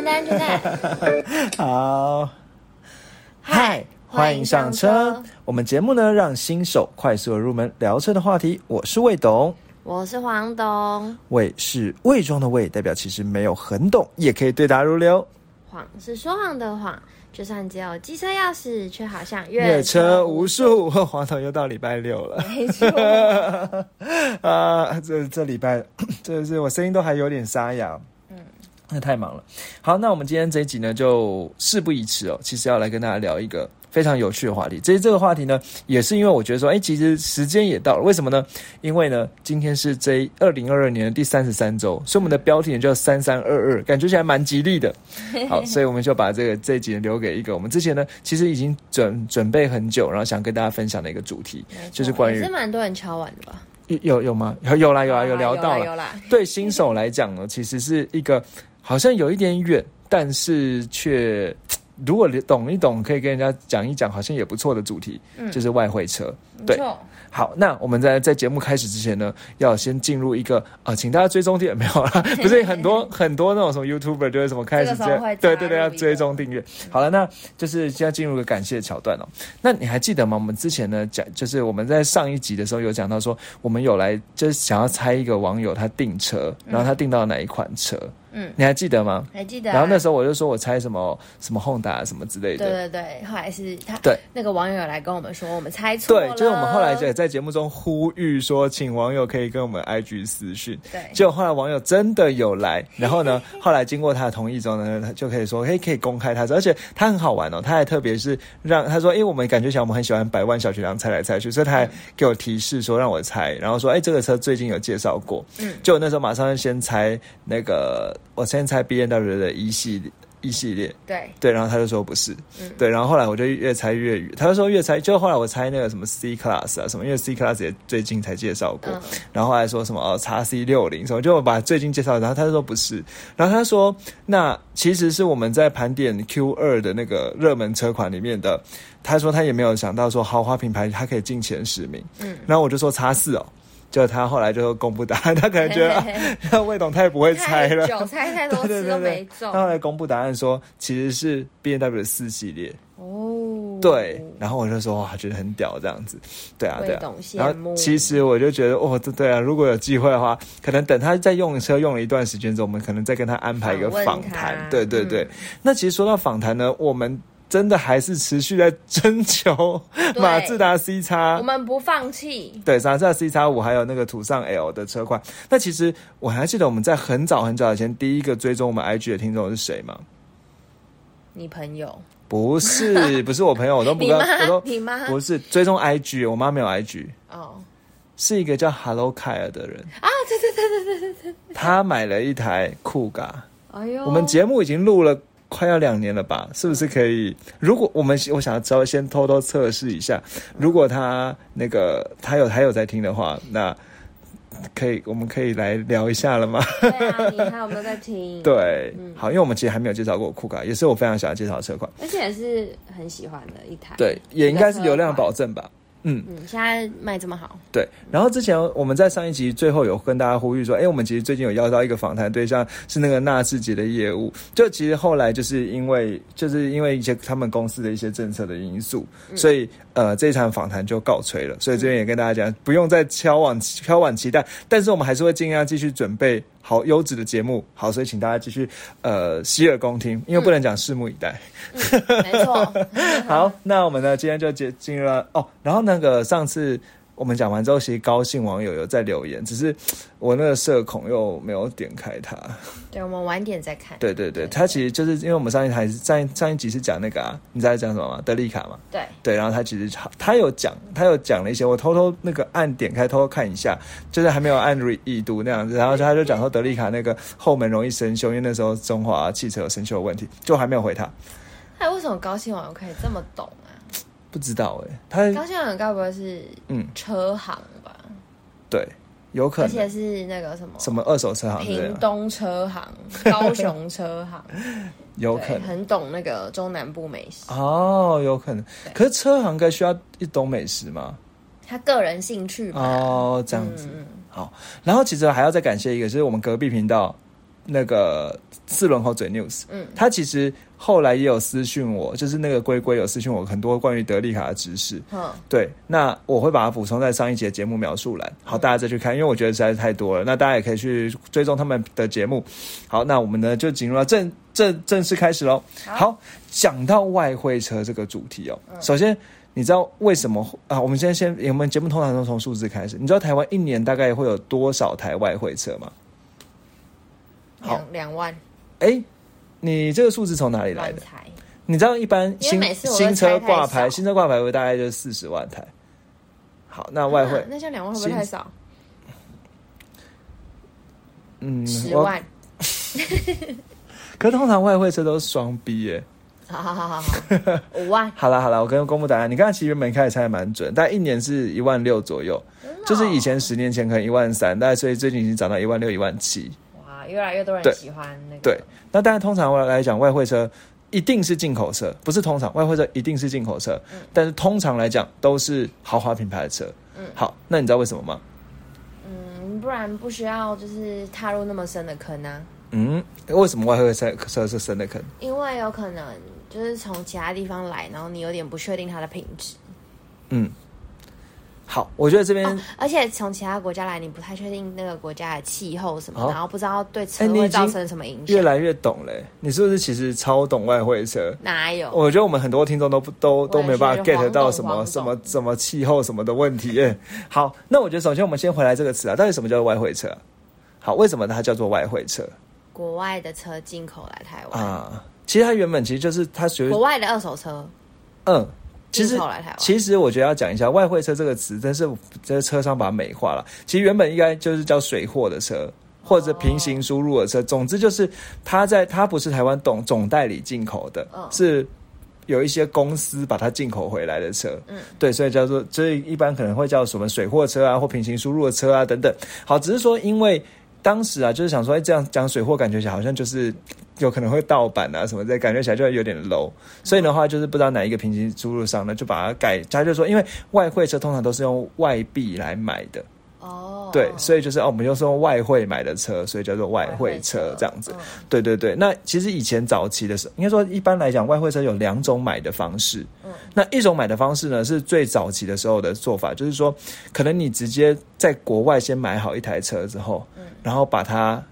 好，嗨，欢迎上车。我们节目呢，让新手快速入门聊车的话题。我是魏董，我是黄董。魏是伪装的魏，代表其实没有很懂，也可以对答如流。谎是说谎的谎，就算只有机车钥匙，却好像越车无数。黄董又到礼拜六了，没错。啊，这这礼拜，这是我声音都还有点沙哑。嗯，那太忙了。好，那我们今天这一集呢，就事不宜迟哦，其实要来跟大家聊一个。非常有趣的话题，其实这个话题呢，也是因为我觉得说，哎，其实时间也到了。为什么呢？因为呢，今天是这二零二二年的第三十三周，所以我们的标题叫三三二二，感觉起来蛮吉利的。好，所以我们就把这个这一集留给一个我们之前呢，其实已经准准备很久，然后想跟大家分享的一个主题，就是关于是蛮多人敲完的吧？有有有吗？有有啦有啦有聊到了。对新手来讲呢，其实是一个好像有一点远，但是却。如果你懂一懂，可以跟人家讲一讲，好像也不错的主题，就是外汇车。对，好，那我们在在节目开始之前呢，要先进入一个啊，请大家追踪订阅 没有啦？不是很多很多那种什么 YouTuber 就是什么开始这样，对对对，要追踪订阅。好了，那就是现在进入个感谢桥段哦。那你还记得吗？我们之前呢讲，就是我们在上一集的时候有讲到说，我们有来就是想要猜一个网友他订车，然后他订到哪一款车。嗯，你还记得吗？还记得。然后那时候我就说我猜什么什么 Honda 什么之类的。对对对，后来是他对那个网友来跟我们说我们猜错了。对，就是我们后来在在节目中呼吁说，请网友可以跟我们 IG 私讯。对。结果后来网友真的有来，然后呢，后来经过他的同意之后呢，他就可以说，嘿，可以公开他，而且他很好玩哦，他还特别是让他说，哎，我们感觉起来我们很喜欢百万小学堂猜来猜去，所以他还给我提示说让我猜，然后说，哎，这个车最近有介绍过。嗯。就那时候马上先猜那个，我先猜 B N W 的一系列一系列，对。对，然后他就说不是，嗯，对，然后后来我就越猜越远，他就说越猜，就后来我猜那个什么 C Class 啊什么，因为 C Class 也最近才介绍过，然后后来说什么哦叉 C 六零什么，就把最近介绍，然后他就说不是，然后他说那其实是我们在盘点 Q 二的那个热门车款里面的，他说他也没有想到说豪华品牌它可以进前十名，嗯，然后我就说叉四哦。就他后来就公布答案，他可能觉得 魏董太不会猜了，九猜太多次都没中。他后来公布答案说，其实是 B N W 四系列哦，对，然后我就说哇，觉得很屌这样子，对啊，对啊。然后其实我就觉得哦，对啊，如果有机会的话，可能等他在用车用了一段时间之后，我们可能再跟他安排一个访谈，对对对。那其实说到访谈呢，我们。真的还是持续在征求马自达 C 叉，我们不放弃。对，马自达 C 叉五还有那个途上 L 的车款。那其实我还记得我们在很早很早以前，第一个追踪我们 IG 的听众是谁吗？你朋友？不是，不是我朋友，我都不跟，我都你妈不是追踪 IG，我妈没有 IG 哦，是一个叫 Hello 凯尔的人啊，对对对对对对对，他买了一台酷嘎，哎呦，我们节目已经录了。快要两年了吧？是不是可以？如果我们我想要稍微先偷偷测试一下，如果他那个他有还有在听的话，那可以我们可以来聊一下了吗？对啊，你还有没有在听？对，好，因为我们其实还没有介绍过酷卡，也是我非常想要介绍的车款，而且也是很喜欢的一台。对，也应该是流量保证吧。嗯嗯，现在卖这么好，对。然后之前我们在上一集最后有跟大家呼吁说，哎，我们其实最近有邀到一个访谈对象，是那个纳智捷的业务。就其实后来就是因为就是因为一些他们公司的一些政策的因素，所以呃这场访谈就告吹了。所以这边也跟大家讲，不用再敲碗敲碗期待，但是我们还是会尽量继续准备。好优质的节目，好，所以请大家继续呃洗耳恭听，因为不能讲拭目以待。没错。好，那我们呢今天就接进入了哦，然后那个上次。我们讲完之后，其实高兴网友有在留言，只是我那个社恐又没有点开它。对，我们晚点再看。对对对，他其实就是因为我们上一台上上一集是讲那个啊，你知道讲什么吗？德利卡嘛。对对，然后他其实他有讲，他有讲了一些，我偷偷那个按点开偷偷看一下，就是还没有按已读那样子，然后他就讲说德利卡那个后门容易生锈，因为那时候中华汽车有生锈的问题，就还没有回他。他为什么高兴网友可以这么懂？不知道哎，他高兴网该不会是嗯车行吧？对，有可能，而且是那个什么什么二手车行，屏东车行、高雄车行，有可能很懂那个中南部美食哦，有可能。可是车行该需要一懂美食吗？他个人兴趣哦，这样子好。然后其实还要再感谢一个，就是我们隔壁频道。那个四轮后嘴 news，嗯，他其实后来也有私讯我，就是那个龟龟有私讯我很多关于德利卡的知识，嗯，对，那我会把它补充在上一节节目描述栏，好，大家再去看，因为我觉得实在是太多了，那大家也可以去追踪他们的节目。好，那我们呢就进入到正正正式开始喽。好，讲到外汇车这个主题哦，首先。你知道为什么啊？我们现在先，我们节目通常都从数字开始。你知道台湾一年大概会有多少台外汇车吗？两两万。哎，你这个数字从哪里来的？你知道一般新新车挂牌，新车挂牌会大概就是四十万台。好，那外汇那像两万会不会太少？嗯，十万。可通常外汇车都是双 B 耶。好好好好好，五万。好了好了，我跟公布答案。你刚才其实本开始猜蛮准，但一年是一万六左右，就是以前十年前可能一万三，但所以最近已经涨到一万六、一万七。哇，越来越多人喜欢那个。对，那当然通常来讲，外汇车一定是进口车，不是通常外汇车一定是进口车，但是通常来讲都是豪华品牌的车。嗯，好，那你知道为什么吗？嗯，不然不需要就是踏入那么深的坑呢。嗯，为什么外汇车车是深的坑？因为有可能。就是从其他地方来，然后你有点不确定它的品质。嗯，好，我觉得这边，而且从其他国家来，你不太确定那个国家的气候什么，然后不知道对车会造成什么影响。越来越懂嘞，你是不是其实超懂外汇车？哪有？我觉得我们很多听众都不都都没办法 get 到什么什么什么气候什么的问题。好，那我觉得首先我们先回来这个词啊，到底什么叫做外汇车？好，为什么它叫做外汇车？国外的车进口来台湾啊。其实它原本其实就是它属于国外的二手车，嗯，其实其实我觉得要讲一下外汇车这个词，真是这车商把它美化了。其实原本应该就是叫水货的车，或者平行输入的车。总之就是它在它不是台湾总总代理进口的，是有一些公司把它进口回来的车。嗯，对，所以叫做所以一般可能会叫什么水货车啊，或平行输入的车啊等等。好，只是说因为当时啊，就是想说，哎，这样讲水货，感觉起来好像就是。有可能会盗版啊什么的，感觉起来就会有点 low。所以的话，就是不知道哪一个平行输入商呢，就把它改。他就说，因为外汇车通常都是用外币来买的。哦。对，所以就是哦，我们就是用外汇买的车，所以叫做外汇车这样子。对对对。那其实以前早期的时候，应该说一般来讲，外汇车有两种买的方式。嗯。那一种买的方式呢，是最早期的时候的做法，就是说，可能你直接在国外先买好一台车之后，嗯，然后把它。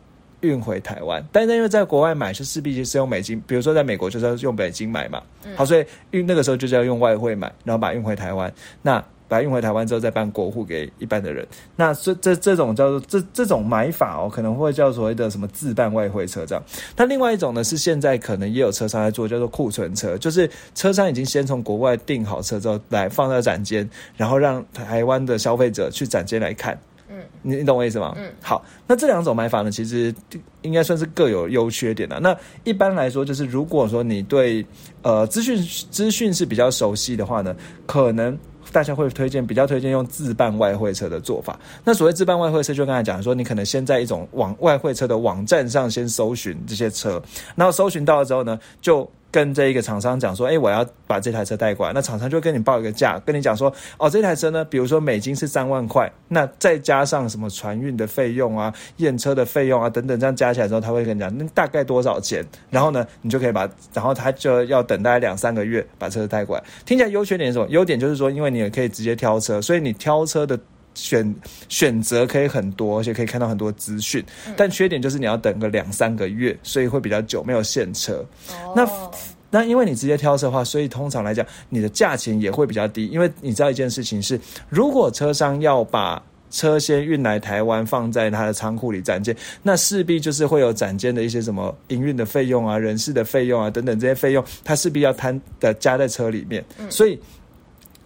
运回台湾，但是因为在国外买是势必就是用美金，比如说在美国就是要用美金买嘛，好，所以运那个时候就是要用外汇买，然后把运回台湾，那把它运回台湾之后再办国户给一般的人，那这这这种叫做这这种买法哦，可能会叫所谓的什么自办外汇车这样。那另外一种呢是现在可能也有车商在做，叫做库存车，就是车商已经先从国外订好车之后来放在展间，然后让台湾的消费者去展间来看。嗯，你你懂我意思吗？嗯，好，那这两种买法呢，其实应该算是各有优缺点的。那一般来说，就是如果说你对呃资讯资讯是比较熟悉的话呢，可能大家会推荐比较推荐用自办外汇车的做法。那所谓自办外汇车，就刚才讲说，你可能先在一种网外汇车的网站上先搜寻这些车，然后搜寻到了之后呢，就。跟这一个厂商讲说，哎，我要把这台车带过来，那厂商就跟你报一个价，跟你讲说，哦，这台车呢，比如说美金是三万块，那再加上什么船运的费用啊、验车的费用啊等等，这样加起来之后，他会跟你讲那大概多少钱，然后呢，你就可以把，然后他就要等大概两三个月把车带过来。听起来优缺点是什么？优点就是说，因为你也可以直接挑车，所以你挑车的。选选择可以很多，而且可以看到很多资讯，但缺点就是你要等个两三个月，所以会比较久，没有现车。那那因为你直接挑车的话，所以通常来讲，你的价钱也会比较低。因为你知道一件事情是，如果车商要把车先运来台湾，放在他的仓库里展件，那势必就是会有展件的一些什么营运的费用啊、人事的费用啊等等这些费用，他势必要摊的加在车里面。所以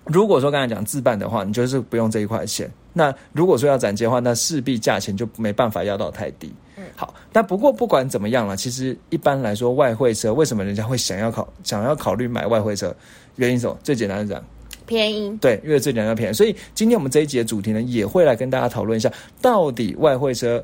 如果说刚才讲自办的话，你就是不用这一块钱。那如果说要展接的话，那势必价钱就没办法要到太低。嗯，好，但不过不管怎么样了，其实一般来说，外汇车为什么人家会想要考想要考虑买外汇车？原因什么？最简单的讲，便宜。对，因为最简单便宜。所以今天我们这一集的主题呢，也会来跟大家讨论一下，到底外汇车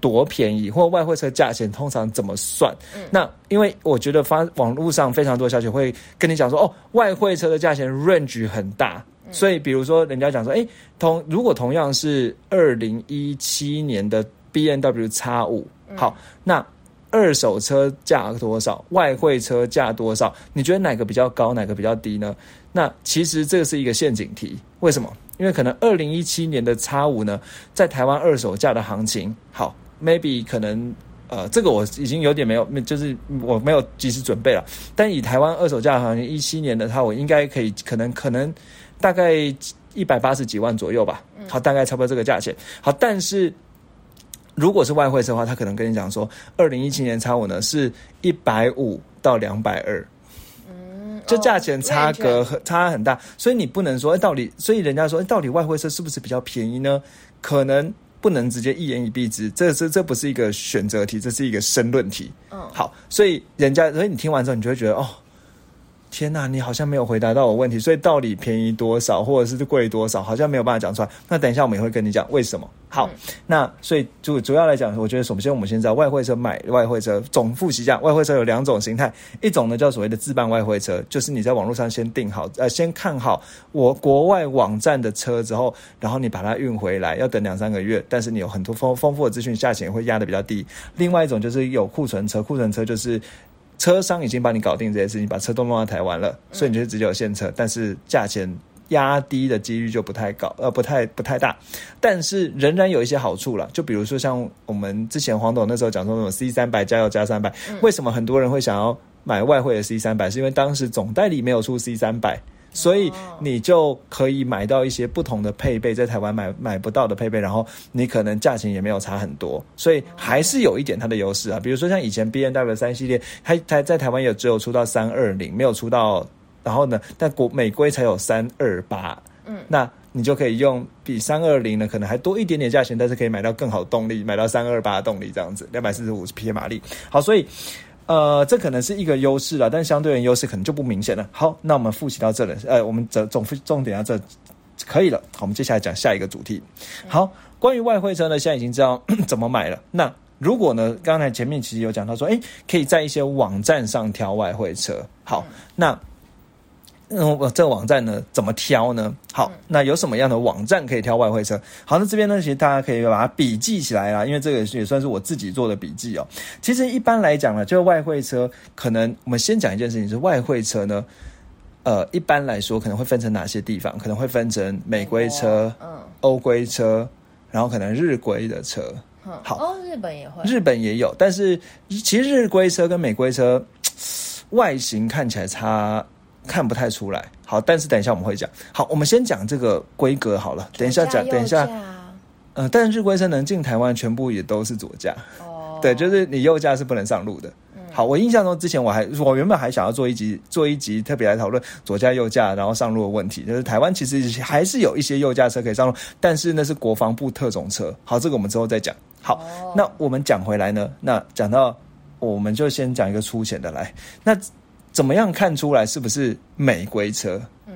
多便宜，或外汇车价钱通常怎么算？嗯，那因为我觉得发网络上非常多消息会跟你讲说，哦，外汇车的价钱 range 很大。所以，比如说，人家讲说，哎，同如果同样是二零一七年的 B N W 叉五，好，那二手车价多少，外汇车价多少？你觉得哪个比较高，哪个比较低呢？那其实这个是一个陷阱题。为什么？因为可能二零一七年的叉五呢，在台湾二手价的行情，好，maybe 可能呃，这个我已经有点没有，就是我没有及时准备了。但以台湾二手价行情一七年的它，我应该可以，可能可能大概一百八十几万左右吧。好，大概差不多这个价钱。好，但是如果是外汇车的话，他可能跟你讲说，二零一七年差五呢是一百五到两百二。这价钱差隔很差很大，所以你不能说，哎，到底，所以人家说，哎，到底外汇车是不是比较便宜呢？可能不能直接一言以蔽之，这是这不是一个选择题，这是一个申论题。嗯，好，所以人家，所以你听完之后，你就会觉得，哦。天呐，你好像没有回答到我问题，所以到底便宜多少，或者是贵多少，好像没有办法讲出来。那等一下我们也会跟你讲为什么。好，那所以主主要来讲，我觉得首先我们先知道外汇车买外汇车总复习一下，外汇车有两种形态，一种呢叫所谓的自办外汇车，就是你在网络上先订好，呃，先看好我国外网站的车之后，然后你把它运回来，要等两三个月，但是你有很多丰丰富的资讯，价钱会压的比较低。另外一种就是有库存车，库存车就是。车商已经帮你搞定这些事情，把车都弄到台湾了，所以你就直接有现车，但是价钱压低的几率就不太高，呃，不太不太大，但是仍然有一些好处了。就比如说像我们之前黄董那时候讲说那种 C 三百加油加三百，为什么很多人会想要买外汇的 C 三百？是因为当时总代理没有出 C 三百。所以你就可以买到一些不同的配备，在台湾买买不到的配备，然后你可能价钱也没有差很多，所以还是有一点它的优势啊。比如说像以前 B N W 三系列，它它在台湾也只有出到三二零，没有出到，然后呢，但国美规才有三二八，嗯，那你就可以用比三二零呢可能还多一点点价钱，但是可以买到更好动力，买到三二八动力这样子，两百四十五匹马力。好，所以。呃，这可能是一个优势了，但相对的优势可能就不明显了。好，那我们复习到这里，呃，我们总总重点到这可以了。好，我们接下来讲下一个主题。好，关于外汇车呢，现在已经知道 怎么买了。那如果呢，刚才前面其实有讲到说，哎，可以在一些网站上挑外汇车。好，那。嗯，我这个网站呢，怎么挑呢？好，那有什么样的网站可以挑外汇车？好，那这边呢，其实大家可以把它笔记起来啦，因为这个也算是我自己做的笔记哦。其实一般来讲呢，就外汇车，可能我们先讲一件事情，是外汇车呢，呃，一般来说可能会分成哪些地方？可能会分成美规车、嗯，欧规车，然后可能日规的车。好，哦，日本也会，日本也有，但是其实日规车跟美规车外形看起来差。看不太出来，好，但是等一下我们会讲。好，我们先讲这个规格好了。等一下讲，等一下，呃，但是日规车能进台湾，全部也都是左驾。哦，对，就是你右驾是不能上路的。好，我印象中之前我还我原本还想要做一集做一集特别来讨论左驾右驾然后上路的问题，就是台湾其实还是有一些右驾车可以上路，但是那是国防部特种车。好，这个我们之后再讲。好，那我们讲回来呢，那讲到我们就先讲一个粗浅的来，那。怎么样看出来是不是美规车？嗯，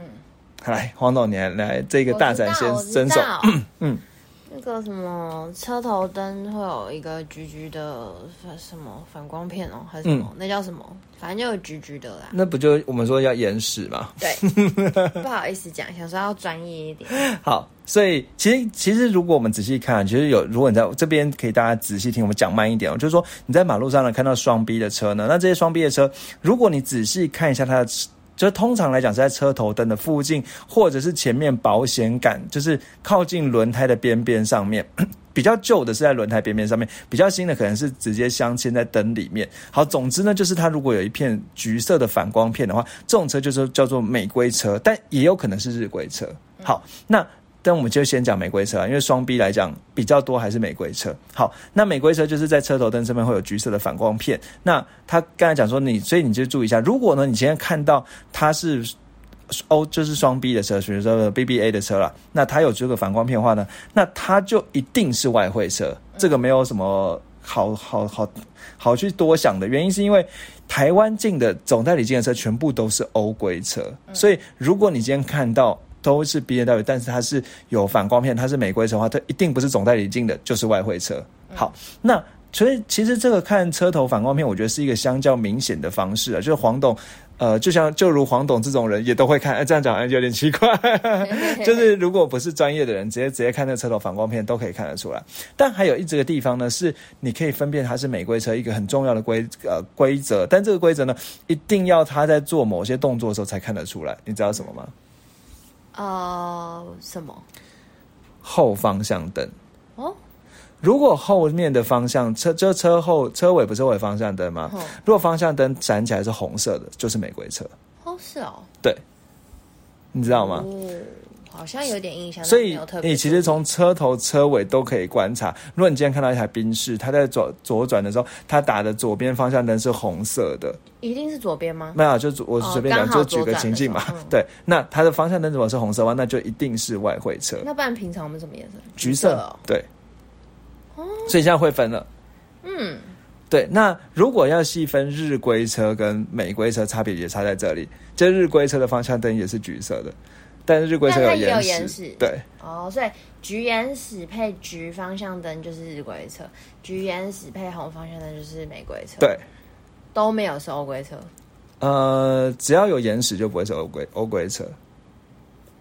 来，黄总，你来来这个大展先伸手。嗯，那个什么车头灯会有一个橘橘的什么反光片哦，还是什么？那叫什么？反正就有橘橘的啦。那不就我们说要延时嘛？对，不好意思讲，想说要专业一点。好。所以其实其实如果我们仔细看，其实有如果你在这边可以大家仔细听，我们讲慢一点哦，就是说你在马路上呢看到双 B 的车呢，那这些双 B 的车，如果你仔细看一下它的，就通常来讲是在车头灯的附近，或者是前面保险杆，就是靠近轮胎的边边上面，比较旧的是在轮胎边边上面，比较新的可能是直接镶嵌在灯里面。好，总之呢，就是它如果有一片橘色的反光片的话，这种车就是叫做美规车，但也有可能是日规车。好，那。但我们就先讲美规车，因为双 B 来讲比较多还是美规车。好，那美规车就是在车头灯上面会有橘色的反光片。那他刚才讲说你，所以你就注意一下，如果呢你今天看到它是欧就是双 B 的车，比如说 BBA 的车了，那它有这个反光片的话呢，那它就一定是外汇车。这个没有什么好好好好去多想的原因，是因为台湾进的总代理进的车全部都是欧规车，所以如果你今天看到。都是 B N W，但是它是有反光片，它是美规车的话，它一定不是总代理进的，就是外汇车。好，那所以其实这个看车头反光片，我觉得是一个相较明显的方式啊。就是黄董，呃呃，就像就如黄董这种人也都会看，哎，这样讲有点奇怪，就是如果不是专业的人，直接直接看那车头反光片都可以看得出来。但还有一这个地方呢，是你可以分辨它是美规车一个很重要的规呃规则，但这个规则呢，一定要他在做某些动作的时候才看得出来。你知道什么吗？呃，什么？后方向灯哦。如果后面的方向车就车后车尾不是会方向灯吗？如果方向灯闪起来是红色的，就是玫瑰车。哦，是哦。对，你知道吗？好像有点印象。所以你其实从车头车尾都可以观察。如果你今天看到一台宾士，它在左左转的时候，它打的左边方向灯是红色的，一定是左边吗？没有，就我随便讲，就举个情境嘛。对，那它的方向灯如果是红色的话，那就一定是外汇车。那不然平常我们什么颜色？橘色。对。所以现在会分了，嗯，对。那如果要细分日规车跟美规车，差别也差在这里。这日规车的方向灯也是橘色的，但是日规车有延时，对。哦，所以橘延时配橘方向灯就是日规车，橘延时配红方向灯就是玫瑰车，对。都没有是欧规车，呃，只要有延时就不会是欧规欧规车。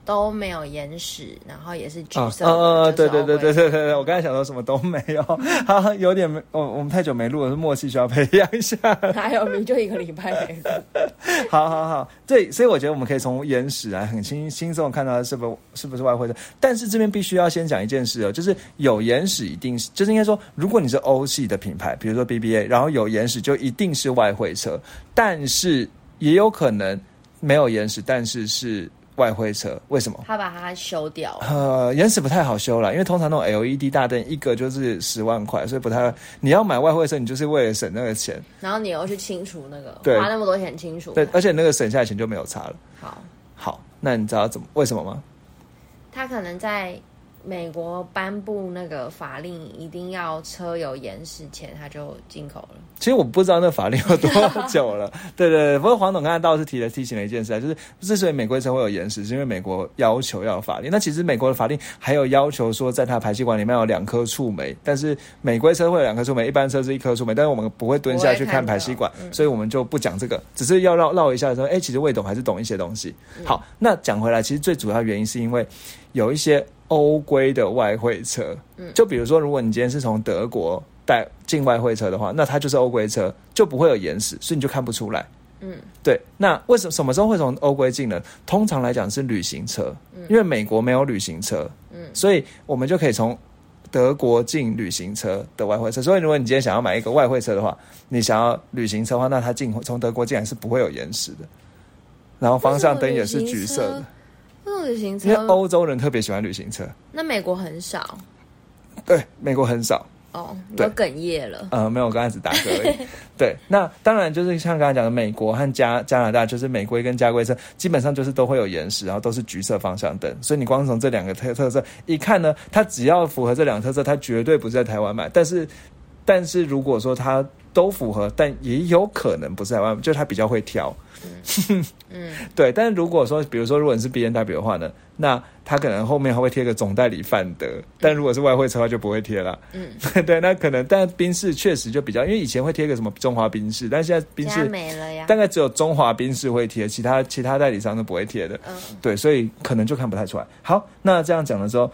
都没有延时，然后也是橘色。嗯嗯，对对对对对对对，我刚才想说什么都没有，好有点没，我我们太久没录了，是默契需要培养一下。还有明就一个礼拜没录。好好好，对，所以我觉得我们可以从延时来很轻轻松看到是不是不是外汇的，但是这边必须要先讲一件事哦，就是有延时一定是，就是应该说，如果你是欧系的品牌，比如说 BBA，然后有延时就一定是外汇车，但是也有可能没有延时，但是是。外汇车为什么？他把它修掉。呃，原始不太好修了，因为通常那种 LED 大灯一个就是十万块，所以不太。你要买外汇车，你就是为了省那个钱。然后你又去清除那个，花那么多钱清除。对，而且那个省下来钱就没有差了。好，好，那你知道怎么为什么吗？他可能在。美国颁布那个法令，一定要车有延时前，他就进口了。其实我不知道那法令有多久了。对对，不过黄总刚才倒是提了提醒了一件事啊，就是之所以美国车会有延时，是因为美国要求要法令。那其实美国的法令还有要求说，在它排气管里面有两颗触媒，但是美规车会有两颗触媒，一般车是一颗触媒，但是我们不会蹲下去看排气管，所以我们就不讲这个，只是要绕绕一下说，哎，其实魏董还是懂一些东西。好，那讲回来，其实最主要原因是因为有一些。欧规的外汇车，就比如说，如果你今天是从德国带进外汇车的话，那它就是欧规车，就不会有延时，所以你就看不出来。嗯，对。那为什么什么时候会从欧规进呢？通常来讲是旅行车，因为美国没有旅行车，嗯，所以我们就可以从德国进旅行车的外汇车。所以如果你今天想要买一个外汇车的话，你想要旅行车的话，那它进从德国进来是不会有延时的。然后方向灯也是橘色的。旅行车，因为欧洲人特别喜欢旅行车。那美国很少。对，美国很少。哦，我哽咽了。呃，没有，我刚开始打嗝而已。对，那当然就是像刚才讲的，美国和加加拿大，就是美规跟加规车，基本上就是都会有延时，然后都是橘色方向灯。所以你光从这两个特特色一看呢，它只要符合这两个特色，它绝对不是在台湾买。但是，但是如果说它都符合，但也有可能不是台湾，就是他比较会挑。嗯，对，但是如果说，比如说，如果你是 B N W 的话呢，那他可能后面还会贴个总代理范德，但如果是外汇车的话就不会贴了。嗯，对，那可能，但宾士确实就比较，因为以前会贴个什么中华宾士，但现在宾士没了呀，大概只有中华宾士会贴，其他其他代理商都不会贴的。嗯，对，所以可能就看不太出来。好，那这样讲的时候，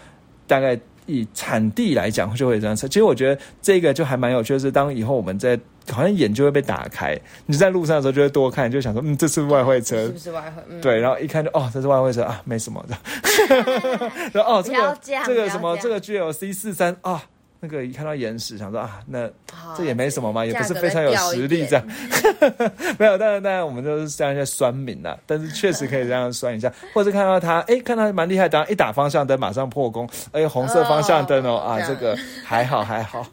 大概。以产地来讲，就会这样车。其实我觉得这个就还蛮有趣，是当以后我们在好像眼就会被打开。你在路上的时候就会多看，就想说，嗯，这是外汇车，是不是外汇？对，然后一看就哦，这是外汇车啊，没什么的。然后哦，这个这个什么，这个 GLC 四三啊。那个一看到岩石，想说啊，那这也没什么嘛，也不是非常有实力这样。没有，当然当然，我们就是这样一些酸民呐。但是确实可以这样酸一下，或者看到他，哎，看他蛮厉害，当一打方向灯马上破功，哎，红色方向灯哦，啊，这个还好 还好。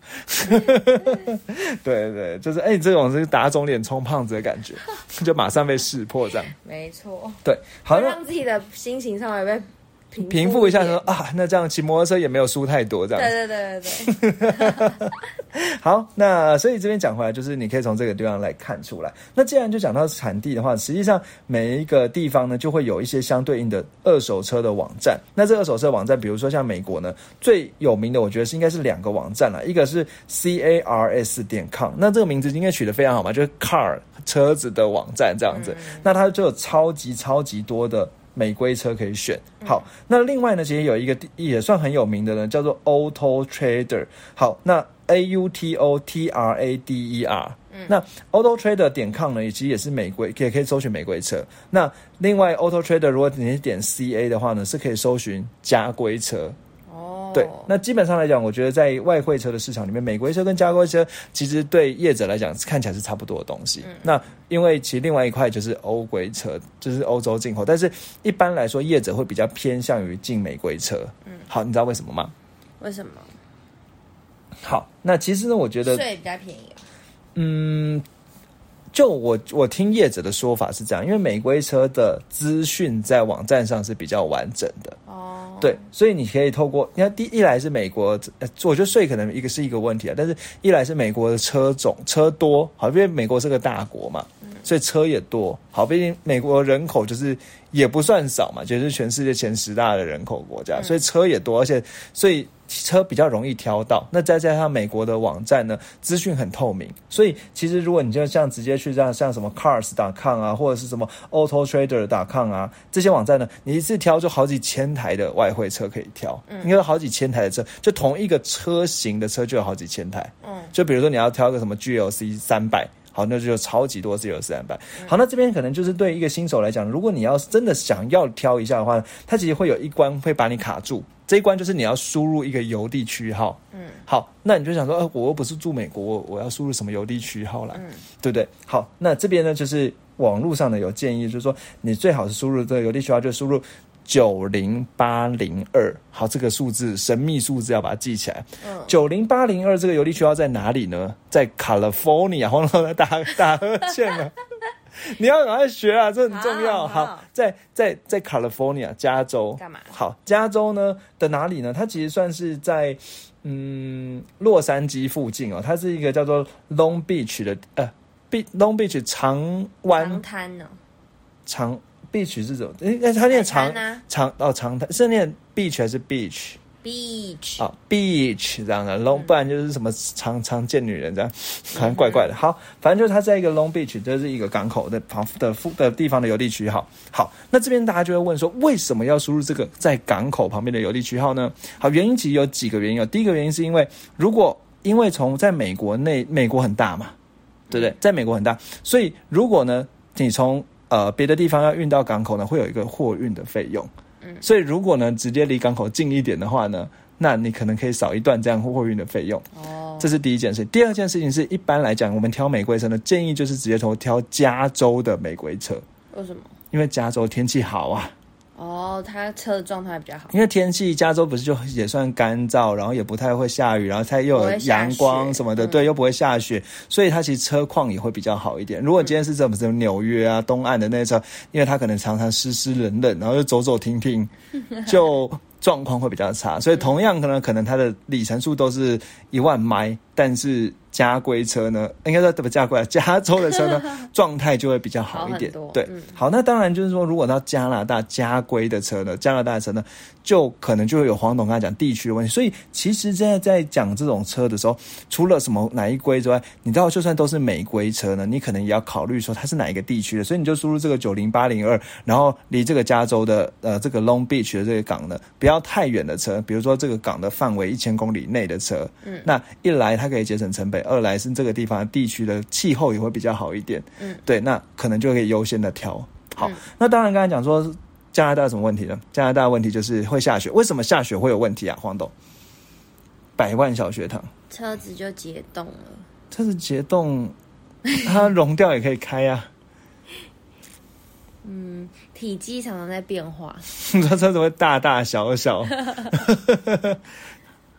对对，就是哎，这种是打肿脸充胖子的感觉，就马上被识破这样。没错。对，好让自己的心情稍微被。平复一下，说啊，那这样骑摩托车也没有输太多，这样。对对对对对。好，那所以这边讲回来，就是你可以从这个地方来看出来。那既然就讲到产地的话，实际上每一个地方呢，就会有一些相对应的二手车的网站。那这二手车网站，比如说像美国呢，最有名的，我觉得是应该是两个网站了，一个是 C A R S 点 com，那这个名字应该取得非常好嘛，就是 car 车子的网站这样子。那它就有超级超级多的。美规车可以选，好，那另外呢，其实有一个也算很有名的呢，叫做 Auto Trader。好，那 A U T O T R A D E R，那 Auto Trader 点 com 呢，其实也是美规，也可以搜寻美规车。那另外 Auto Trader 如果你是点 C A 的话呢，是可以搜寻家规车。对，那基本上来讲，我觉得在外汇车的市场里面，美国车跟加规车其实对业者来讲看起来是差不多的东西。那因为其实另外一块就是欧规车，就是欧洲进口，但是一般来说业者会比较偏向于进美规车。嗯，好，你知道为什么吗？为什么？好，那其实呢，我觉得税比较便宜。嗯。就我我听业者的说法是这样，因为美规车的资讯在网站上是比较完整的哦，对，所以你可以透过你看第一来是美国，我觉得税可能一个是一个问题啊，但是一来是美国的车种车多，好，因为美国是个大国嘛，所以车也多，好，毕竟美国人口就是也不算少嘛，就是全世界前十大的人口国家，所以车也多，而且所以。车比较容易挑到，那再加上美国的网站呢，资讯很透明，所以其实如果你就像直接去这样像什么 Cars.com 啊，或者是什么 AutoTrader.com 啊这些网站呢，你一次挑就好几千台的外汇车可以挑，应该有好几千台的车，就同一个车型的车就有好几千台。嗯，就比如说你要挑个什么 GLC 三百，好，那就有超级多 GLC 三百。好，那这边可能就是对一个新手来讲，如果你要真的想要挑一下的话，它其实会有一关会把你卡住。这一关就是你要输入一个邮递区号，嗯，好，那你就想说，呃，我又不是住美国，我我要输入什么邮递区号来，嗯，对不对？好，那这边呢，就是网络上呢有建议，就是说你最好是输入这个邮递区号，就输入九零八零二，好，这个数字神秘数字要把它记起来。嗯，九零八零二这个邮递区号在哪里呢？在 California，打打呵欠了。你要赶快学啊，这很重要。好，在在在 California 加州干嘛？好，加州呢的哪里呢？它其实算是在嗯洛杉矶附近哦。它是一个叫做 Long Beach 的呃，Long Beach 长湾滩呢。长 Beach 是怎么？哎，他念长长哦，长滩是念 Beach 还是 Beach？beach 啊，beach 这样的 long，不然就是什么常常见女人这样，好像怪怪的。好，反正就是它在一个 long beach，这是一个港口的旁的附的地方的邮递区号。好，那这边大家就会问说，为什么要输入这个在港口旁边的邮递区号呢？好，原因其实有几个原因。第一个原因是因为，如果因为从在美国内，美国很大嘛，对不对？在美国很大，所以如果呢，你从呃别的地方要运到港口呢，会有一个货运的费用。所以，如果呢直接离港口近一点的话呢，那你可能可以少一段这样货运的费用。哦，这是第一件事。第二件事情是一般来讲，我们挑玫瑰车呢，建议就是直接从挑加州的玫瑰车。为什么？因为加州天气好啊。哦，它车的状态比较好，因为天气加州不是就也算干燥，然后也不太会下雨，然后它又有阳光什么的，对，又不会下雪，所以它其实车况也会比较好一点。如果今天是这么什么纽约啊东岸的那车，因为它可能常常湿湿冷冷，然后又走走停停，就状况会比较差。所以同样可能可能它的里程数都是一万迈，但是。加规车呢，应该说怎么加规啊？加州的车呢，状态就会比较好一点。对，好，那当然就是说，如果到加拿大加规的车呢，加拿大的车呢，就可能就会有黄董刚才讲地区的问题。所以其实现在在讲这种车的时候，除了什么哪一规之外，你知道，就算都是美规车呢，你可能也要考虑说它是哪一个地区的。所以你就输入这个九零八零二，然后离这个加州的呃这个 Long Beach 的这个港呢，不要太远的车，比如说这个港的范围一千公里内的车，嗯，那一来它可以节省成本。二来是这个地方地区的气候也会比较好一点，嗯，对，那可能就可以优先的挑。好，那当然刚才讲说加拿大什么问题呢？加拿大问题就是会下雪。为什么下雪会有问题啊？黄董，百万小学堂，车子就解冻了。车子解冻，它融掉也可以开呀。嗯，体积常常在变化。你 说车子会大大小小。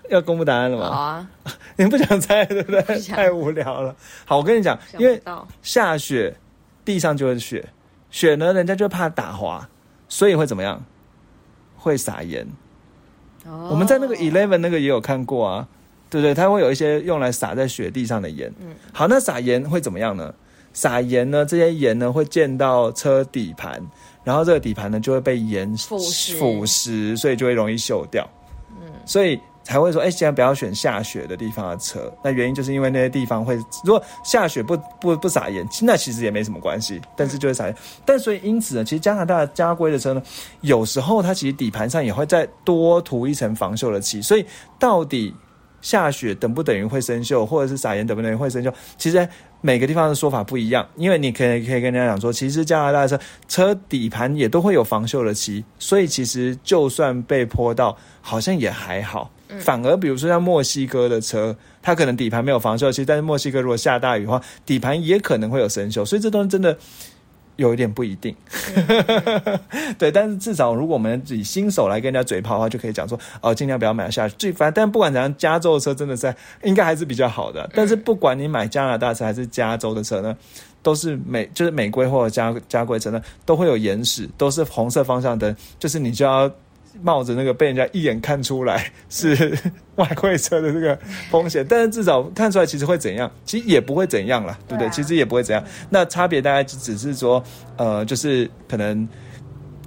要公布答案了吗？好啊，你不想猜对不对？太无聊了。好，我跟你讲，因为下雪，地上就是雪，雪呢，人家就怕打滑，所以会怎么样？会撒盐。我们在那个 Eleven 那个也有看过啊，对不对？它会有一些用来撒在雪地上的盐。嗯，好，那撒盐会怎么样呢？撒盐呢，这些盐呢会溅到车底盘，然后这个底盘呢就会被盐腐蚀，腐蚀，所以就会容易锈掉。嗯，所以。才会说，哎，现在不要选下雪的地方的车。那原因就是因为那些地方会，如果下雪不不不撒盐，那其实也没什么关系。但是就会撒盐。但所以因此呢，其实加拿大家规的车呢，有时候它其实底盘上也会再多涂一层防锈的漆。所以到底下雪等不等于会生锈，或者是撒盐等不等于会生锈？其实每个地方的说法不一样。因为你可以可以跟人家讲说，其实加拿大的车车底盘也都会有防锈的漆，所以其实就算被泼到，好像也还好。反而，比如说像墨西哥的车，它可能底盘没有防锈，其实但是墨西哥如果下大雨的话，底盘也可能会有生锈，所以这东西真的有一点不一定。对，但是至少如果我们以新手来跟人家嘴炮的话，就可以讲说哦，尽量不要买下最反，但不管怎样，加州的车真的在应该还是比较好的。但是不管你买加拿大车还是加州的车呢，都是美就是美规或者加加规车呢，都会有延时，都是红色方向灯，就是你就要。冒着那个被人家一眼看出来是外汇车的这个风险，但是至少看出来其实会怎样？其实也不会怎样了，对不对？其实也不会怎样。那差别大概只是说，呃，就是可能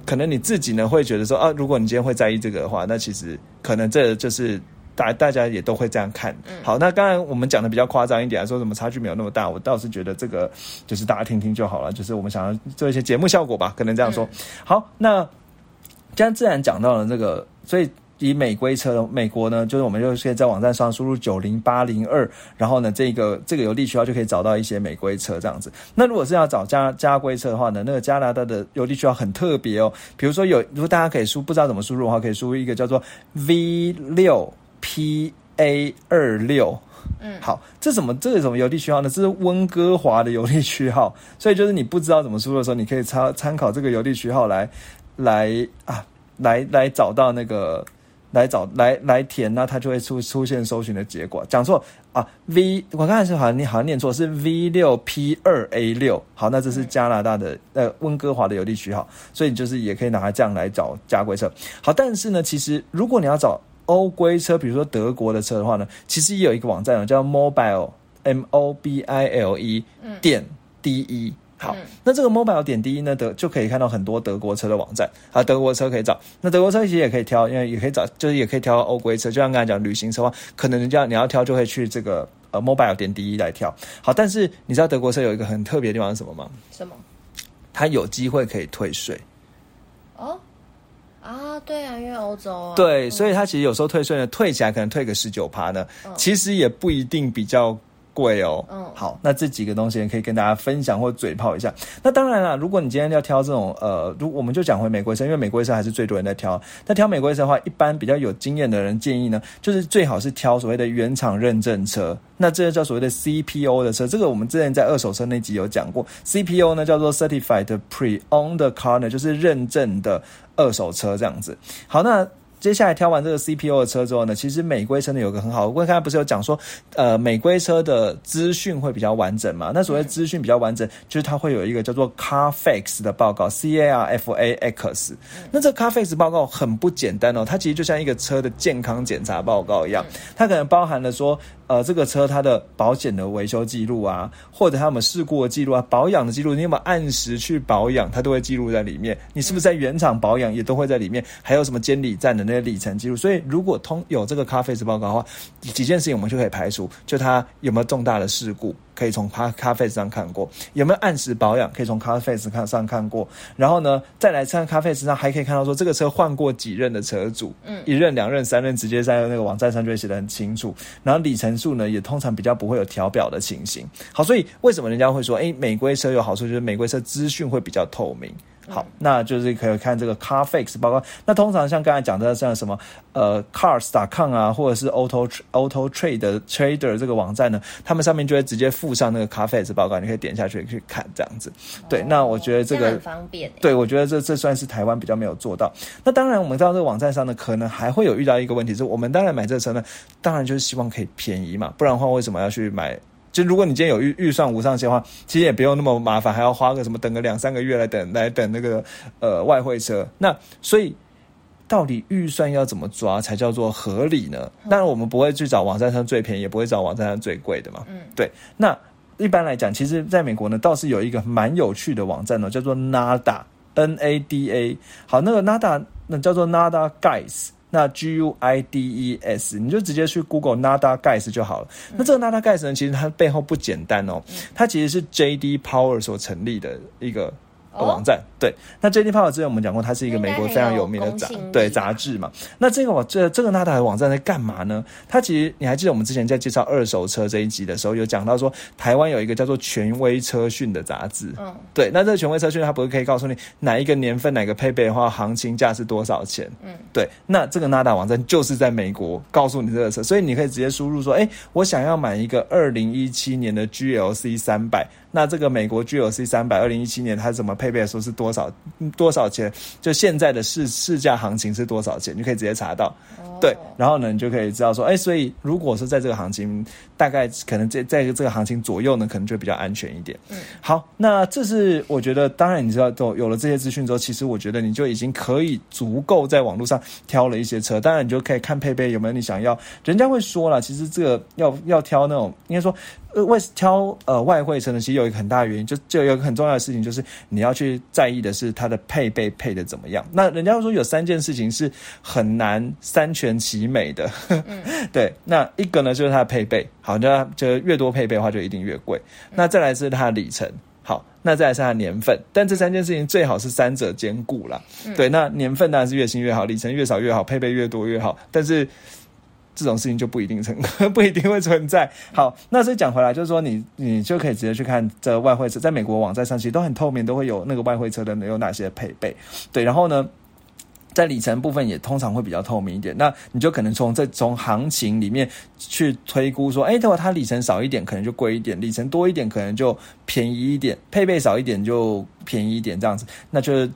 可能你自己呢会觉得说啊，如果你今天会在意这个的话，那其实可能这就是大大家也都会这样看。好，那刚才我们讲的比较夸张一点，说什么差距没有那么大，我倒是觉得这个就是大家听听就好了，就是我们想要做一些节目效果吧，可能这样说。好，那。既然自然讲到了这个，所以以美规车，美国呢，就是我们就可以在网站上输入九零八零二，然后呢，这个这个邮递区号就可以找到一些美规车这样子。那如果是要找加加规车的话呢，那个加拿大的邮递区号很特别哦。比如说有，如果大家可以输不知道怎么输入的话，可以输入一个叫做 V 六 PA 二六。嗯，好，这什么？这是什么邮递区号呢？这是温哥华的邮递区号。所以就是你不知道怎么输入的时候，你可以参参考这个邮递区号来。来啊，来来找到那个，来找来来填，那它就会出出现搜寻的结果。讲错啊，V 我刚才是好像你好像念错，是 V 六 P 二 A 六。好，那这是加拿大的呃温哥华的邮递区号，所以你就是也可以拿它这样来找加规车。好，但是呢，其实如果你要找欧规车，比如说德国的车的话呢，其实也有一个网站呢，叫 Mobile M O B I L E 点 D E。好，那这个 mobile 点滴呢，德就可以看到很多德国车的网站啊，德国车可以找。那德国车其实也可以挑，因为也可以找，就是也可以挑欧规车。就像刚才讲旅行车的话，可能人家你要挑，就会去这个呃 mobile 点滴来挑。好，但是你知道德国车有一个很特别的地方是什么吗？什么？它有机会可以退税。哦啊，对啊，因为欧洲啊。对，所以它其实有时候退税呢，退起来可能退个十九趴呢，其实也不一定比较。贵哦，嗯，好，那这几个东西可以跟大家分享或嘴炮一下。那当然了，如果你今天要挑这种，呃，如我们就讲回美国车，因为美国车还是最多人在挑。那挑美国车的话，一般比较有经验的人建议呢，就是最好是挑所谓的原厂认证车。那这个叫所谓的 CPO 的车，这个我们之前在二手车那集有讲过。CPO 呢叫做 Certified Pre-Owned Car 呢，就是认证的二手车这样子。好，那。接下来挑完这个 CPU 的车之后呢，其实美规车呢有个很好，我刚才不是有讲说，呃，美规车的资讯会比较完整嘛？那所谓资讯比较完整，就是它会有一个叫做 Carfax 的报告，C A R F A X。那这 Carfax 报告很不简单哦，它其实就像一个车的健康检查报告一样，它可能包含了说。呃，这个车它的保险的维修记录啊，或者他们事故的记录啊，保养的记录，你有没有按时去保养，它都会记录在里面。你是不是在原厂保养，也都会在里面。还有什么监理站的那些里程记录。所以，如果通有这个咖啡师报告的话，几件事情我们就可以排除，就它有没有重大的事故。可以从咖咖啡上看过有没有按时保养，可以从咖啡上看上看过，然后呢，再来看咖啡上还可以看到说这个车换过几任的车主，嗯，一任、两任、三任，直接在那个网站上就会写得很清楚。然后里程数呢，也通常比较不会有调表的情形。好，所以为什么人家会说，哎，美规车有好处，就是美规车资讯会比较透明。好，那就是可以看这个 Carfix，报告。那通常像刚才讲的，像什么呃 Cars.com 啊，或者是 Auto Auto Trade Trader 这个网站呢，他们上面就会直接附上那个 Carfix 报告，你可以点下去去看这样子。对，那我觉得这个很方便。对，我觉得这这算是台湾比较没有做到。那当然，我们到这个网站上呢，可能还会有遇到一个问题，是我们当然买这车呢，当然就是希望可以便宜嘛，不然的话，为什么要去买？就如果你今天有预预算无上限的话，其实也不用那么麻烦，还要花个什么等个两三个月来等来等那个呃外汇车。那所以到底预算要怎么抓才叫做合理呢？当然，我们不会去找网站上最便宜，也不会找网站上最贵的嘛。嗯，对。那一般来讲，其实在美国呢，倒是有一个蛮有趣的网站呢，叫做 Nada，N A D A。好，那个 Nada 那叫做 Nada Guys，那 G U I D E S，你就直接去 Google Nada Guys 就好了。那这个 Nada Guys 呢，其实它背后不简单哦，它其实是 J D Power 所成立的一个。网站对，那 J.D. Power 之前我们讲过，它是一个美国非常有名的杂对杂志嘛。那这个网这这个纳达的网站在干嘛呢？它其实你还记得我们之前在介绍二手车这一集的时候，有讲到说台湾有一个叫做权威车讯的杂志。嗯，对，那这个权威车讯它不是可以告诉你哪一个年份哪个配备的话，行情价是多少钱？嗯，对，那这个纳达网站就是在美国告诉你这个车，所以你可以直接输入说，哎，我想要买一个二零一七年的 GLC 三百。那这个美国 GLC 三百二零一七年它怎么配备的时候是多少多少钱？就现在的市市价行情是多少钱？你可以直接查到，对，然后呢，你就可以知道说，哎，所以如果是在这个行情，大概可能在在这个行情左右呢，可能就比较安全一点。嗯，好，那这是我觉得，当然你知道，都有了这些资讯之后，其实我觉得你就已经可以足够在网络上挑了一些车。当然，你就可以看配备有没有你想要。人家会说了，其实这个要要挑那种，应该说。呃，外挑呃外汇车呢，其实有一个很大的原因，就就有一个很重要的事情，就是你要去在意的是它的配备配的怎么样。那人家说有三件事情是很难三全其美的，对。那一个呢就是它的配备，好，那就越多配备的话就一定越贵。那再来是它的里程，好，那再来是它的年份。但这三件事情最好是三者兼顾啦。对。那年份当然是越新越好，里程越少越好，配备越多越好。但是这种事情就不一定成，不一定会存在。好，那所以讲回来，就是说你你就可以直接去看这外汇车，在美国网站上其实都很透明，都会有那个外汇车的有哪些配备。对，然后呢，在里程部分也通常会比较透明一点。那你就可能从这从行情里面去推估说，哎，如果它里程少一点，可能就贵一点；里程多一点，可能就便宜一点；配备少一点就便宜一点，这样子，那就。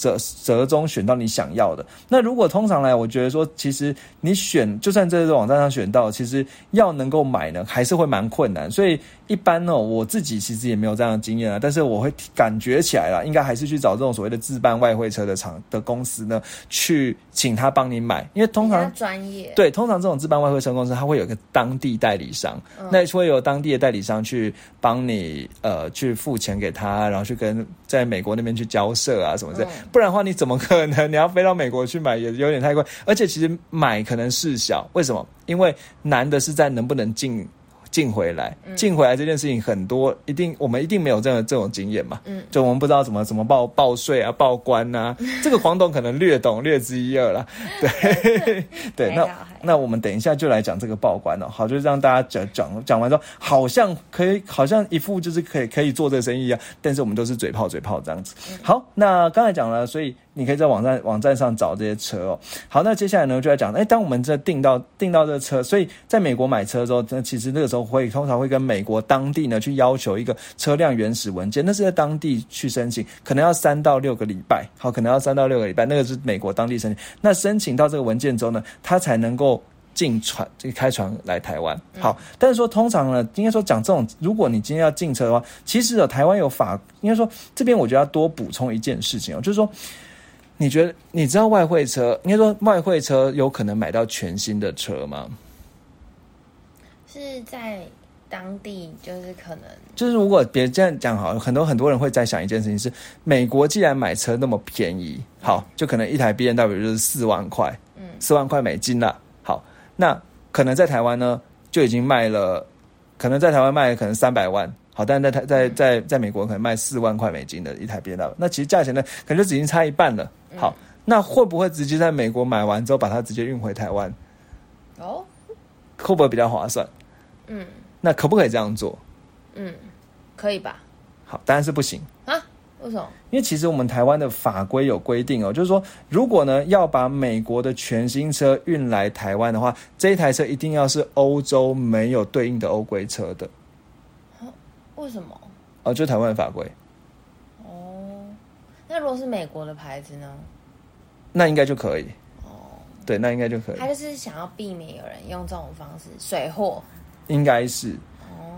折折中选到你想要的。那如果通常来，我觉得说，其实你选，就算在这个网站上选到，其实要能够买呢，还是会蛮困难。所以一般呢，我自己其实也没有这样的经验啊。但是我会感觉起来了，应该还是去找这种所谓的自办外汇车的厂的公司呢，去请他帮你买。因为通常专业对，通常这种自办外汇车公司，它会有一个当地代理商，那会有当地的代理商去帮你呃去付钱给他，然后去跟在美国那边去交涉啊什么的。不然的话，你怎么可能？你要飞到美国去买，也有点太贵。而且其实买可能事小，为什么？因为难的是在能不能进。进回来，进回来这件事情很多，一定我们一定没有这样这种经验嘛？嗯，就我们不知道怎么怎么报报税啊，报关啊，这个黄董可能略懂略知一二啦。对 对，那那我们等一下就来讲这个报关了。好，就是让大家讲讲讲完之后，好像可以，好像一副就是可以可以做这个生意啊。但是我们都是嘴炮嘴炮这样子。好，那刚才讲了，所以。你可以在网站网站上找这些车哦。好，那接下来呢，就来讲，哎，当我们这订到订到这车，所以在美国买车之后，那其实那个时候会通常会跟美国当地呢去要求一个车辆原始文件，那是在当地去申请，可能要三到六个礼拜。好，可能要三到六个礼拜，那个是美国当地申请。那申请到这个文件之后呢，他才能够。进船，这个开船来台湾，好，但是说通常呢，应该说讲这种，如果你今天要进车的话，其实有台湾有法，应该说这边我觉得要多补充一件事情哦，就是说，你觉得你知道外汇车，应该说外汇车有可能买到全新的车吗？是在当地，就是可能，就是如果别这样讲好，很多很多人会在想一件事情是，美国既然买车那么便宜，好，就可能一台 B N W 就是四万块，嗯，四万块美金了。那可能在台湾呢，就已经卖了，可能在台湾卖可能三百万，好，但是在台在在在美国可能卖四万块美金的一台 B 道，那其实价钱呢，可能就已经差一半了。好，那会不会直接在美国买完之后把它直接运回台湾？哦，会不会比较划算？嗯，那可不可以这样做？嗯，可以吧？好，当然是不行啊。为什么？因为其实我们台湾的法规有规定哦，就是说，如果呢要把美国的全新车运来台湾的话，这一台车一定要是欧洲没有对应的欧规车的。为什么？哦，就台湾的法规。哦，那如果是美国的牌子呢？那应该就可以。哦，对，那应该就可以。他就是想要避免有人用这种方式水货。应该是。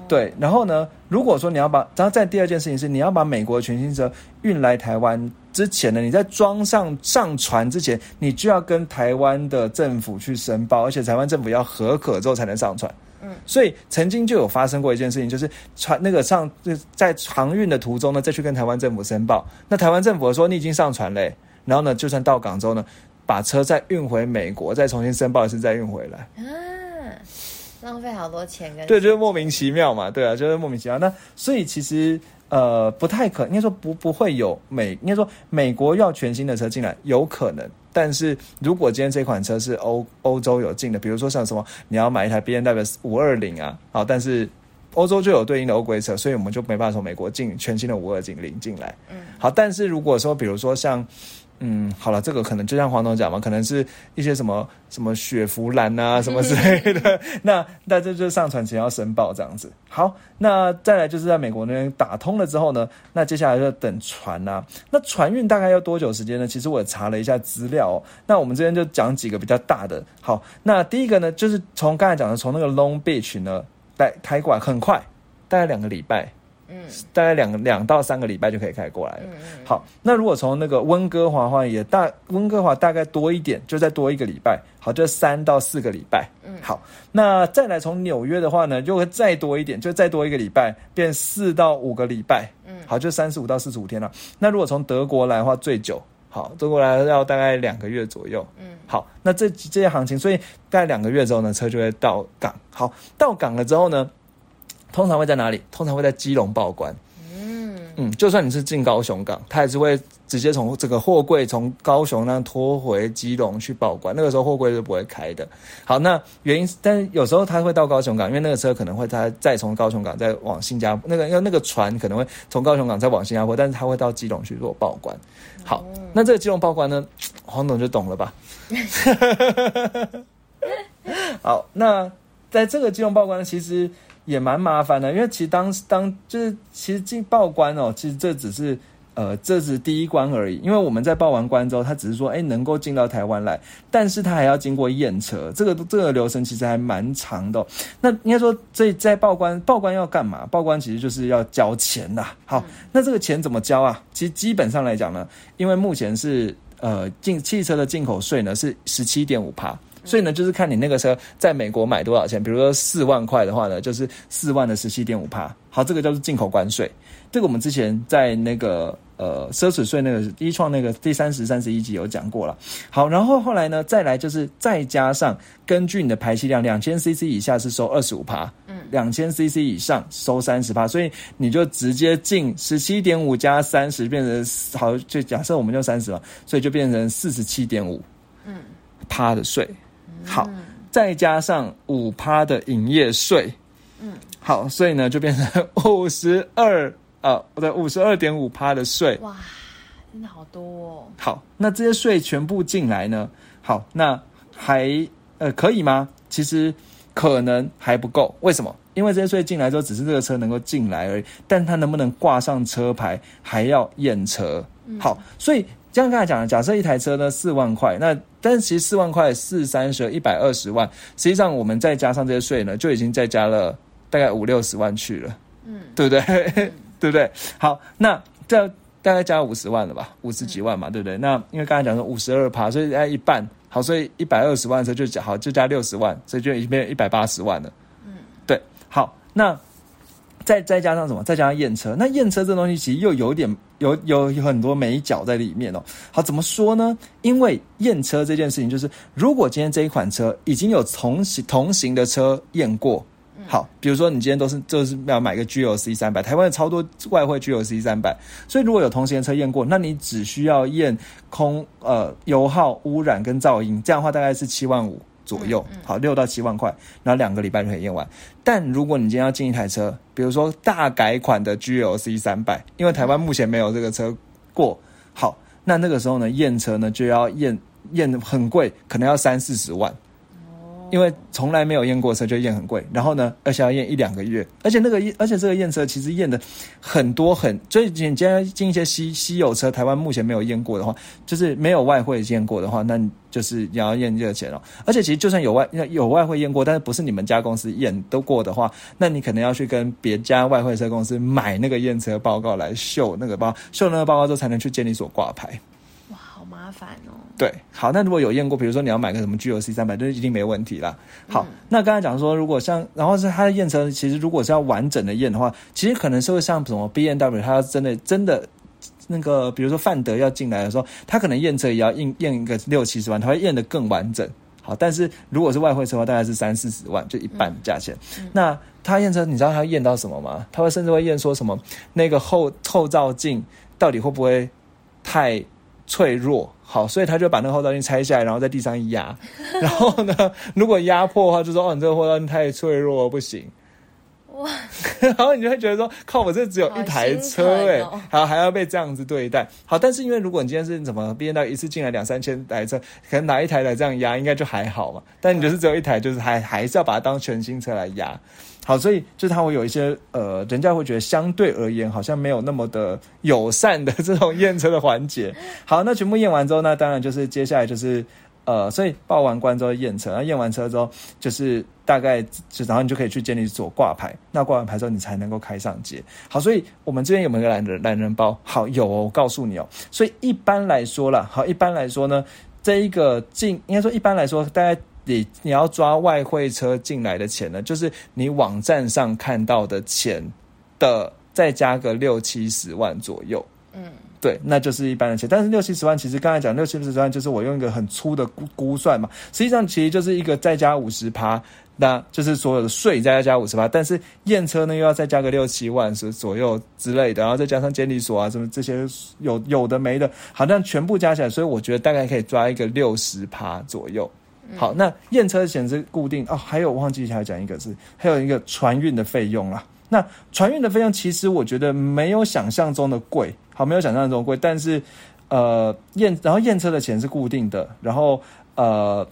对，然后呢？如果说你要把，然后再第二件事情是，你要把美国全新车运来台湾之前呢，你在装上上船之前，你就要跟台湾的政府去申报，而且台湾政府要合可之后才能上船。嗯，所以曾经就有发生过一件事情，就是船那个上在航运的途中呢，再去跟台湾政府申报，那台湾政府说你已经上船嘞，然后呢，就算到港之后呢，把车再运回美国，再重新申报一次，再运回来。啊，浪费好多钱跟对，就是莫名其妙嘛，对啊，就是莫名其妙。那所以其实呃不太可，应该说不不会有美，应该说美国要全新的车进来有可能。但是如果今天这款车是欧欧洲有进的，比如说像什么你要买一台 B N W 五二零啊，好，但是欧洲就有对应的欧规车，所以我们就没办法从美国进全新的五二零进来。嗯，好，但是如果说比如说像。嗯，好了，这个可能就像黄总讲嘛，可能是一些什么什么雪佛兰啊，什么之类的。那那这就上船前要申报这样子。好，那再来就是在美国那边打通了之后呢，那接下来就等船啊。那船运大概要多久时间呢？其实我查了一下资料，那我们这边就讲几个比较大的。好，那第一个呢，就是从刚才讲的，从那个 Long Beach 呢带开过来，很快，大概两个礼拜。嗯，大概两两到三个礼拜就可以开过来了。嗯嗯。好，那如果从那个温哥华话也大，温哥华大概多一点，就再多一个礼拜。好，就三到四个礼拜。嗯。好，那再来从纽约的话呢，就会再多一点，就再多一个礼拜，变四到五个礼拜。嗯。好，就三十五到四十五天了。那如果从德国来的话，最久，好，德国来要大概两个月左右。嗯。好，那这这些行情，所以大概两个月之后呢，车就会到港。好，到港了之后呢？通常会在哪里？通常会在基隆报关。嗯嗯，就算你是进高雄港，它也是会直接从这个货柜从高雄那拖回基隆去报关。那个时候货柜是不会开的。好，那原因，但是有时候它会到高雄港，因为那个车可能会他再从高雄港再往新加坡，那个因为那个船可能会从高雄港再往新加坡，但是它会到基隆去做报关。好，那这个基隆报关呢，黄董就懂了吧？好，那在这个基隆报关，其实。也蛮麻烦的，因为其实当当就是其实进报关哦，其实这只是呃这是第一关而已。因为我们在报完关之后，他只是说哎能够进到台湾来，但是他还要经过验车，这个这个流程其实还蛮长的。那应该说这在报关报关要干嘛？报关其实就是要交钱呐。好，那这个钱怎么交啊？其实基本上来讲呢，因为目前是呃进汽车的进口税呢是十七点五帕。所以呢，就是看你那个车在美国买多少钱。比如说四万块的话呢，就是四万的十七点五帕。好，这个叫做进口关税。这个我们之前在那个呃奢侈税那个一创那个第三十三十一集有讲过了。好，然后后来呢，再来就是再加上根据你的排气量，两千 CC 以下是收二十五帕，嗯，两千 CC 以上收三十帕。所以你就直接进十七点五加三十，变成好，就假设我们就三十嘛，所以就变成四十七点五，嗯，趴的税。好，再加上五趴的营业税，嗯，好，所以呢就变成 五十二啊，不对，五十二点五趴的税。哇，真的好多哦。好，那这些税全部进来呢？好，那还呃可以吗？其实可能还不够。为什么？因为这些税进来之后，只是这个车能够进来而已，但它能不能挂上车牌，还要验车。好，所以。像刚才讲的，假设一台车呢四万块，那但是其实四万块四三十一百二十万，实际上我们再加上这些税呢，就已经再加了大概五六十万去了，嗯，对不对？对不对？好，那这大概加五十万了吧，五十几万嘛，对不对？那因为刚才讲说五十二趴，所以加一半，好，所以一百二十万的车就加好就加六十万，所以就已经变一百八十万了，嗯，对，好，那。再再加上什么？再加上验车。那验车这东西其实又有点有有有很多美角在里面哦。好，怎么说呢？因为验车这件事情，就是如果今天这一款车已经有同型同型的车验过，好，比如说你今天都是就是要买个 G L C 三百，台湾的超多外汇 G L C 三百，所以如果有同型的车验过，那你只需要验空呃油耗、污染跟噪音，这样的话大概是七万五。左右，好六到七万块，然后两个礼拜就可以验完。但如果你今天要进一台车，比如说大改款的 GLC 三百，因为台湾目前没有这个车过，好，那那个时候呢验车呢就要验验很贵，可能要三四十万。因为从来没有验过车就验很贵，然后呢，而且要验一两个月，而且那个而且这个验车其实验的很多很，所以你今天进一些稀稀有车，台湾目前没有验过的话，就是没有外汇验过的话，那就是你要验这个钱哦。而且其实就算有外有外汇验过，但是不是你们家公司验都过的话，那你可能要去跟别家外汇车公司买那个验车报告来秀那个报，秀那个报告之后才能去监理所挂牌。麻烦哦。对，好，那如果有验过，比如说你要买个什么 G O C 三百，这一定没问题啦。好，那刚才讲说，如果像，然后是它的验车，其实如果是要完整的验的话，其实可能是会像什么 B N W，它真的真的那个，比如说范德要进来的时候，他可能验车也要验验一个六七十万，他会验的更完整。好，但是如果是外汇车的话，大概是三四十万，就一半价钱。那他验车，你知道他验到什么吗？他会甚至会验说什么那个后后照镜到底会不会太。脆弱，好，所以他就把那个后照镜拆下来，然后在地上一压，然后呢，如果压破的话，就说哦，你这个后照镜太脆弱，不行。哇，然后你就会觉得说，靠，我这只有一台车，哎，好，还要被这样子对待。好，但是因为如果你今天是怎么，毕业到一次进来两三千台车，可能拿一台来这样压，应该就还好嘛。但你就是只有一台，就是还还是要把它当全新车来压。好，所以就他会有一些呃，人家会觉得相对而言好像没有那么的友善的这种验车的环节。好，那全部验完之后，那当然就是接下来就是呃，所以报完关之后验车，然后验完车之后就是大概就然后你就可以去监理所挂牌。那挂完牌之后，你才能够开上街。好，所以我们这边有没有懒人懒人包？好，有哦，我告诉你哦。所以一般来说了，好，一般来说呢，这一个进应该说一般来说大概。你你要抓外汇车进来的钱呢，就是你网站上看到的钱的，再加个六七十万左右。嗯，对，那就是一般的钱。但是六七十万，其实刚才讲六七十万，就是我用一个很粗的估估算嘛。实际上，其实就是一个再加五十趴，那就是所有的税再加加五十趴。但是验车呢，又要再加个六七万是左右之类的，然后再加上监理所啊什么这些有有的没的，好像全部加起来，所以我觉得大概可以抓一个六十趴左右。好，那验车险是固定哦，还有忘记还要讲一个是，还有一个船运的费用啦。那船运的费用其实我觉得没有想象中的贵，好，没有想象中贵，但是呃验然后验车的钱是固定的，然后呃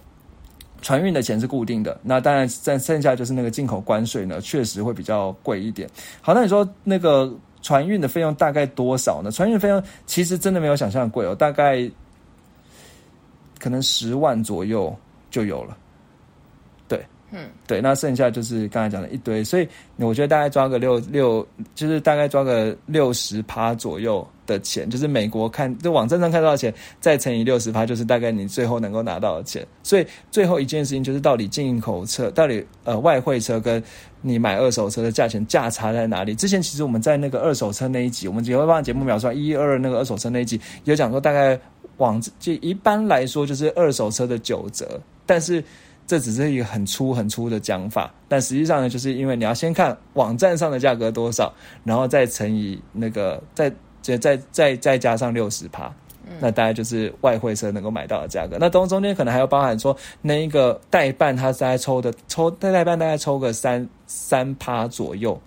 船运的钱是固定的，那当然在剩下就是那个进口关税呢，确实会比较贵一点。好，那你说那个船运的费用大概多少呢？船运费用其实真的没有想象贵哦，大概可能十万左右。就有了，对，嗯，对，那剩下就是刚才讲的一堆，所以我觉得大概抓个六六，就是大概抓个六十趴左右的钱，就是美国看就网站上看到的钱，再乘以六十趴，就是大概你最后能够拿到的钱。所以最后一件事情就是，到底进口车，到底呃外汇车跟你买二手车的价钱价差在哪里？之前其实我们在那个二手车那一集，我们也会放节目描述一二那个二手车那一集有讲说，大概网这一般来说就是二手车的九折。但是这只是一个很粗很粗的讲法，但实际上呢，就是因为你要先看网站上的价格多少，然后再乘以那个，再再再再再加上六十趴，那大概就是外汇车能够买到的价格。那中中间可能还要包含说那一个代办，他大概抽的抽代代办大概抽个三三趴左右。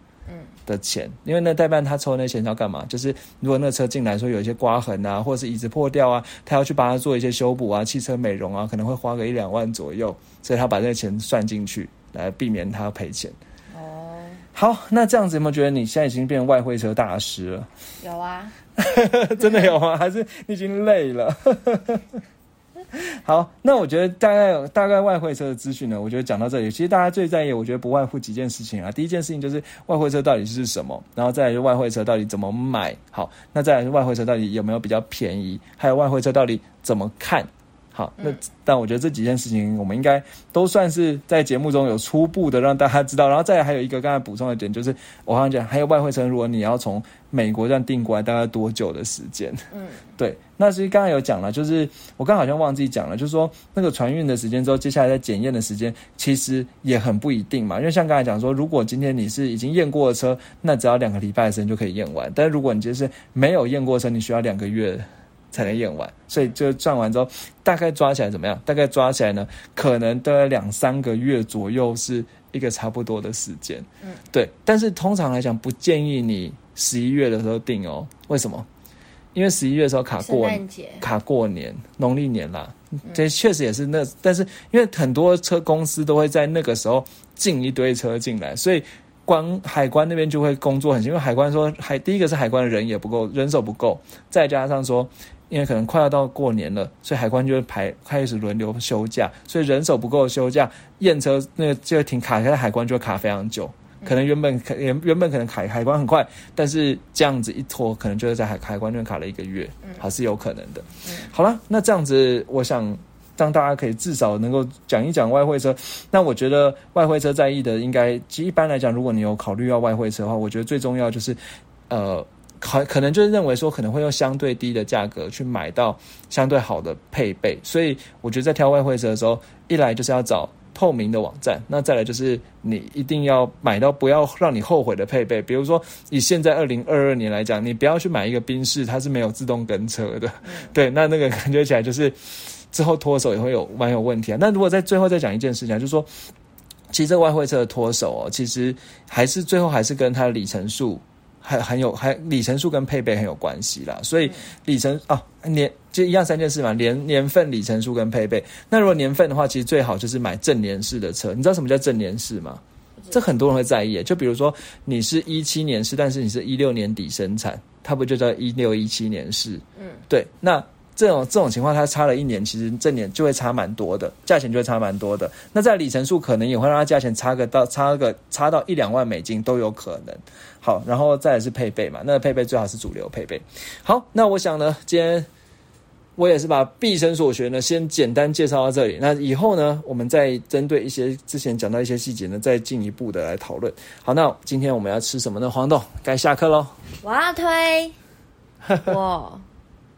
的钱，因为那代办他抽那钱要干嘛？就是如果那车进来说有一些刮痕啊，或者是椅子破掉啊，他要去帮他做一些修补啊，汽车美容啊，可能会花个一两万左右，所以他把这个钱算进去，来避免他赔钱。哦，好，那这样子有没有觉得你现在已经变外汇车大师了？有啊，真的有吗？还是你已经累了？好，那我觉得大概大概外汇车的资讯呢，我觉得讲到这里，其实大家最在意，我觉得不外乎几件事情啊。第一件事情就是外汇车到底是什么，然后再来就外汇车到底怎么买。好，那再来是外汇车到底有没有比较便宜，还有外汇车到底怎么看。好，那但我觉得这几件事情，我们应该都算是在节目中有初步的让大家知道。然后再还有一个刚才补充的点，就是我刚刚讲还有外汇车，如果你要从美国这样订过来，大概多久的时间？嗯，对。那其实刚才有讲了，就是我刚好像忘记讲了，就是说那个船运的时间之后，接下来在检验的时间，其实也很不一定嘛。因为像刚才讲说，如果今天你是已经验过的车，那只要两个礼拜的时间就可以验完。但是如果你就是没有验过车，你需要两个月。才能验完，所以就转完之后，大概抓起来怎么样？大概抓起来呢，可能都要两三个月左右，是一个差不多的时间。嗯，对。但是通常来讲，不建议你十一月的时候定哦。为什么？因为十一月的时候卡过卡过年农历年啦，这确实也是那，但是因为很多车公司都会在那个时候进一堆车进来，所以关海关那边就会工作很辛因为海关说海第一个是海关的人也不够，人手不够，再加上说。因为可能快要到过年了，所以海关就会排开始轮流休假，所以人手不够休假，验车那个就会停卡在海关就会卡非常久。可能原本可原原本可能海海关很快，但是这样子一拖，可能就是在海海关那边卡了一个月，还是有可能的。好了，那这样子，我想让大家可以至少能够讲一讲外汇车。那我觉得外汇车在意的，应该其实一般来讲，如果你有考虑要外汇车的话，我觉得最重要就是呃。可可能就是认为说可能会用相对低的价格去买到相对好的配备，所以我觉得在挑外汇车的时候，一来就是要找透明的网站，那再来就是你一定要买到不要让你后悔的配备。比如说以现在二零二二年来讲，你不要去买一个宾士，它是没有自动跟车的，对，那那个感觉起来就是之后脱手也会有蛮有问题啊。那如果在最后再讲一件事情，就是说，其实这个外汇车的脱手哦，其实还是最后还是跟它的里程数。很很有，还里程数跟配备很有关系啦，所以里程啊年就一样三件事嘛，年年份、里程数跟配备。那如果年份的话，其实最好就是买正年式的车。你知道什么叫正年式吗？这很多人会在意。就比如说你是一七年式，但是你是一六年底生产，它不就叫一六一七年式？嗯，对，那。这种这种情况，它差了一年，其实这年就会差蛮多的，价钱就会差蛮多的。那在里程数可能也会让它价钱差个到差个差到一两万美金都有可能。好，然后再来是配备嘛，那配备最好是主流配备。好，那我想呢，今天我也是把毕生所学呢，先简单介绍到这里。那以后呢，我们再针对一些之前讲到一些细节呢，再进一步的来讨论。好，那今天我们要吃什么呢？黄豆，该下课喽。我要推我。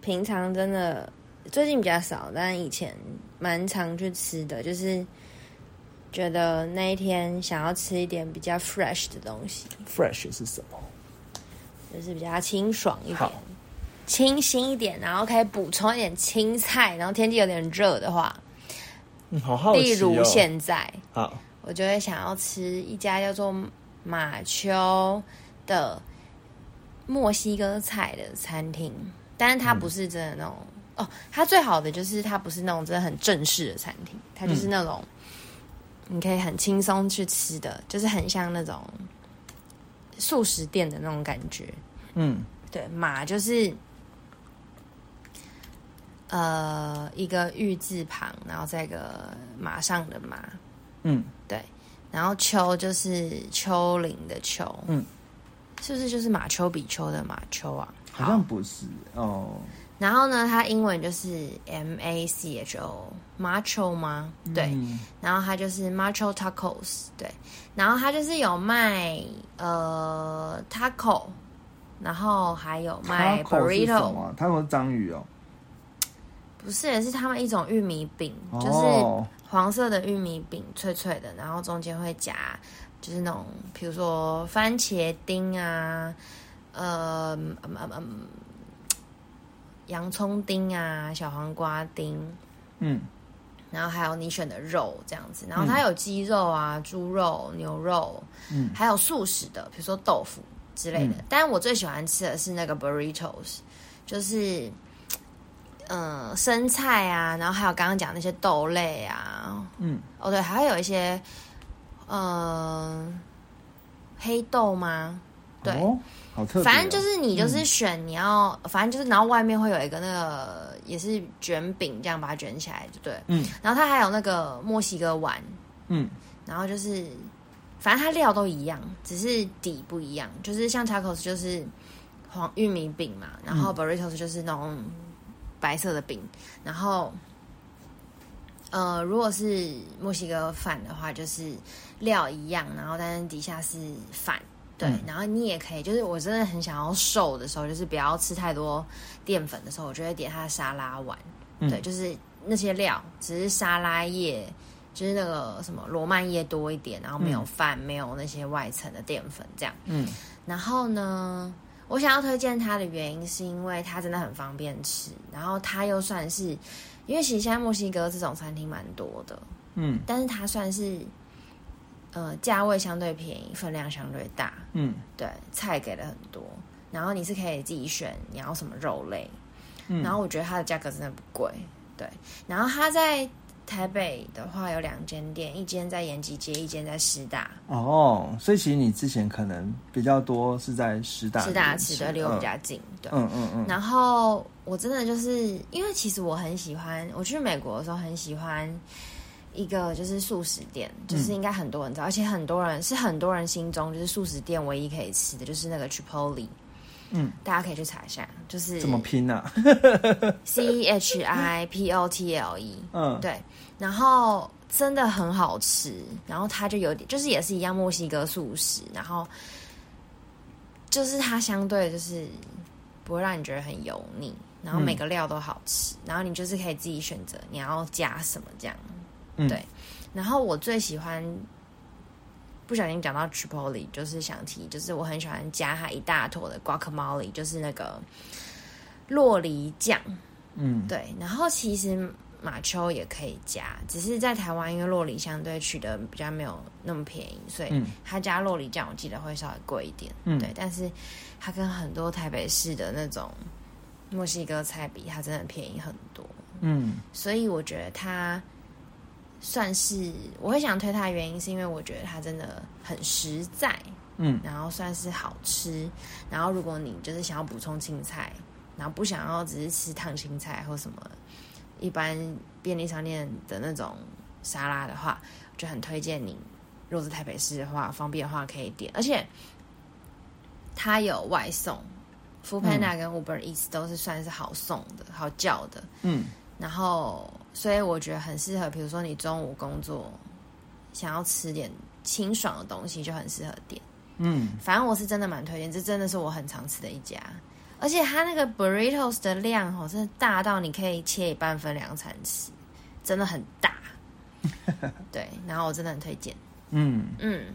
平常真的最近比较少，但以前蛮常去吃的，就是觉得那一天想要吃一点比较 fresh 的东西。fresh 是什么？就是比较清爽一点、清新一点，然后可以补充一点青菜。然后天气有点热的话，嗯，好好例如现在，好，我就会想要吃一家叫做马丘的墨西哥菜的餐厅。但是它不是真的那种哦，它最好的就是它不是那种真的很正式的餐厅，它就是那种你可以很轻松去吃的，就是很像那种素食店的那种感觉。嗯，对，马就是呃一个玉字旁，然后再一个马上的马。嗯，对，然后丘就是丘陵的丘。嗯，是不是就是马丘比丘的马丘啊？好像不是哦。然后呢，它英文就是 M A C H O，Macho 吗？对。然后它就是 Macho Tacos，对。然后它就是有卖呃 taco，然后还有卖 burrito。它是章鱼哦。不是，是他们一种玉米饼，就是黄色的玉米饼，脆脆的，然后中间会夹，就是那种，比如说番茄丁啊。呃，嗯嗯嗯，洋葱丁啊，小黄瓜丁，嗯，然后还有你选的肉这样子，然后它有鸡肉啊、猪肉、牛肉，嗯，还有素食的，比如说豆腐之类的。但是我最喜欢吃的是那个 burritos，就是，嗯，生菜啊，然后还有刚刚讲那些豆类啊，嗯，哦对，还有一些，嗯，黑豆吗？对好特。反正就是你就是选你要，反正就是然后外面会有一个那个也是卷饼，这样把它卷起来，就对。嗯。然后它还有那个墨西哥碗。嗯。然后就是，反正它料都一样，只是底不一样。就是像 tacos 就是黄玉米饼嘛，然后 burritos 就是那种白色的饼。然后，呃，如果是墨西哥饭的话，就是料一样，然后但是底下是饭。对，然后你也可以，就是我真的很想要瘦的时候，就是不要吃太多淀粉的时候，我就会点它的沙拉碗。对，就是那些料，只是沙拉叶，就是那个什么罗曼叶多一点，然后没有饭，没有那些外层的淀粉，这样。嗯。然后呢，我想要推荐它的原因是因为它真的很方便吃，然后它又算是，因为其实现在墨西哥这种餐厅蛮多的，嗯，但是它算是。呃，价位相对便宜，分量相对大。嗯，对，菜给了很多，然后你是可以自己选你要什么肉类，然后我觉得它的价格真的不贵，对。然后它在台北的话有两间店，一间在延吉街，一间在师大。哦，所以其实你之前可能比较多是在师大，师大吃的离我比较近，对，嗯嗯嗯。然后我真的就是因为其实我很喜欢，我去美国的时候很喜欢一个就是素食店，就是应该很多人知道，而且很多人是很多人心中就是素食店唯一可以吃的就是那个 Chipotle。嗯，大家可以去查一下，就是怎么拼呢？C H I P O T L E。嗯，对。然后真的很好吃，然后它就有点，就是也是一样墨西哥素食，然后就是它相对就是不会让你觉得很油腻，然后每个料都好吃，然后你就是可以自己选择你要加什么这样。对。然后我最喜欢。不小心讲到 Chipotle，就是想提，就是我很喜欢加它一大坨的 Guacamole，就是那个洛梨酱。嗯，对。然后其实马丘也可以加，只是在台湾因为洛梨相对取得比较没有那么便宜，所以它加洛梨酱我记得会稍微贵一点。嗯，对。但是它跟很多台北市的那种墨西哥菜比，它真的便宜很多。嗯，所以我觉得它。算是我会想推它的原因，是因为我觉得它真的很实在，嗯，然后算是好吃。然后如果你就是想要补充青菜，然后不想要只是吃烫青菜或什么一般便利商店的那种沙拉的话，就很推荐你。若是台北市的话，方便的话可以点，而且它有外送 f o o Panda 跟 Uber Eats 都是算是好送的、好叫的，嗯，然后。所以我觉得很适合，比如说你中午工作想要吃点清爽的东西，就很适合点。嗯，反正我是真的蛮推荐，这真的是我很常吃的一家，而且它那个 burritos 的量哦，真的大到你可以切一半分两餐吃，真的很大。对，然后我真的很推荐。嗯嗯。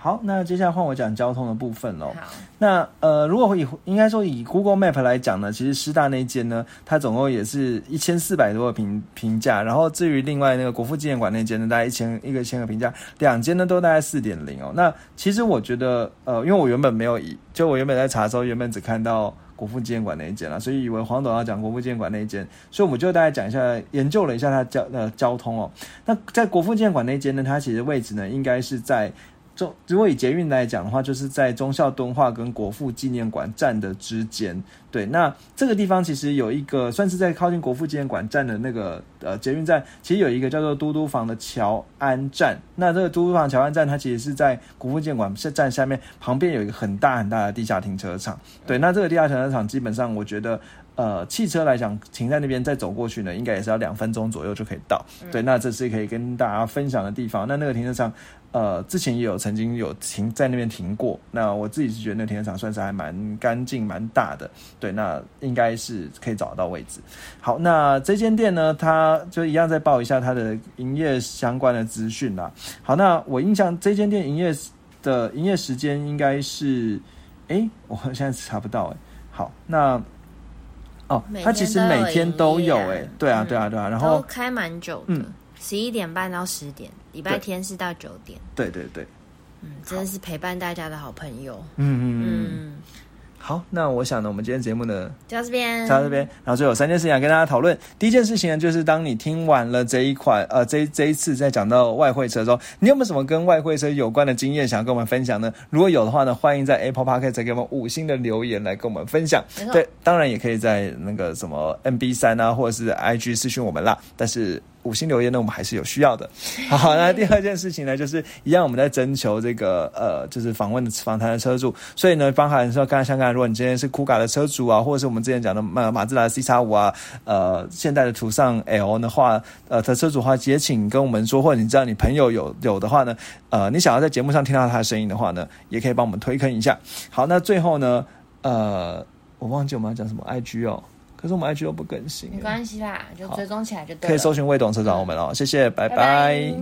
好，那接下来换我讲交通的部分喽。那呃，如果以应该说以 Google Map 来讲呢，其实师大那间呢，它总共也是一千四百多个评评价。然后至于另外那个国父纪念馆那间呢，大概一千一个千个评价，两间呢都大概四点零哦。那其实我觉得，呃，因为我原本没有以，就我原本在查的时候，原本只看到国父纪念馆那一间了，所以以为黄董要讲国父纪念馆那一间，所以我们就大概讲一下，研究了一下它交呃交通哦。那在国父纪念馆那间呢，它其实位置呢应该是在。中如果以捷运来讲的话，就是在忠孝敦化跟国父纪念馆站的之间。对，那这个地方其实有一个算是在靠近国父纪念馆站的那个呃捷运站，其实有一个叫做嘟嘟房的乔安站。那这个嘟嘟房乔安站，它其实是在国父纪念馆站下面，旁边有一个很大很大的地下停车场。对，那这个地下停车场基本上，我觉得。呃，汽车来讲，停在那边再走过去呢，应该也是要两分钟左右就可以到。对，那这是可以跟大家分享的地方。那那个停车场，呃，之前也有曾经有停在那边停过。那我自己是觉得那停车场算是还蛮干净、蛮大的。对，那应该是可以找得到位置。好，那这间店呢，它就一样再报一下它的营业相关的资讯啦。好，那我印象这间店营业的营业时间应该是，哎，我现在查不到哎。好，那。哦，它其实每天都有哎，对啊，对啊，对啊，然后开蛮久的，十一点半到十点，礼拜天是到九点，对对对，嗯，真的是陪伴大家的好朋友，嗯嗯嗯。好，那我想呢，我们今天节目呢，就到这边，就到这边，然后最后三件事情要跟大家讨论。第一件事情呢，就是当你听完了这一款，呃，这这一次在讲到外汇车的时候，你有没有什么跟外汇车有关的经验想要跟我们分享呢？如果有的话呢，欢迎在 Apple Podcast 给我们五星的留言来跟我们分享。对，当然也可以在那个什么 MB 三啊，或者是 IG 私讯我们啦。但是。五星留言呢，我们还是有需要的。好，那第二件事情呢，就是一样，我们在征求这个呃，就是访问的访谈的车主。所以呢，包含说，刚才香港，如果你今天是酷卡的车主啊，或者是我们之前讲的马马自达 C 叉五啊，呃，现代的途尚 L 的话，呃，的车主的话，也请跟我们说，或者你知道你朋友有有的话呢，呃，你想要在节目上听到他的声音的话呢，也可以帮我们推坑一下。好，那最后呢，呃，我忘记我们要讲什么 IG 哦。可是我们 IG 又不更新，没关系啦，就追踪起来就对可以搜寻魏董车长我们哦，谢谢，拜拜。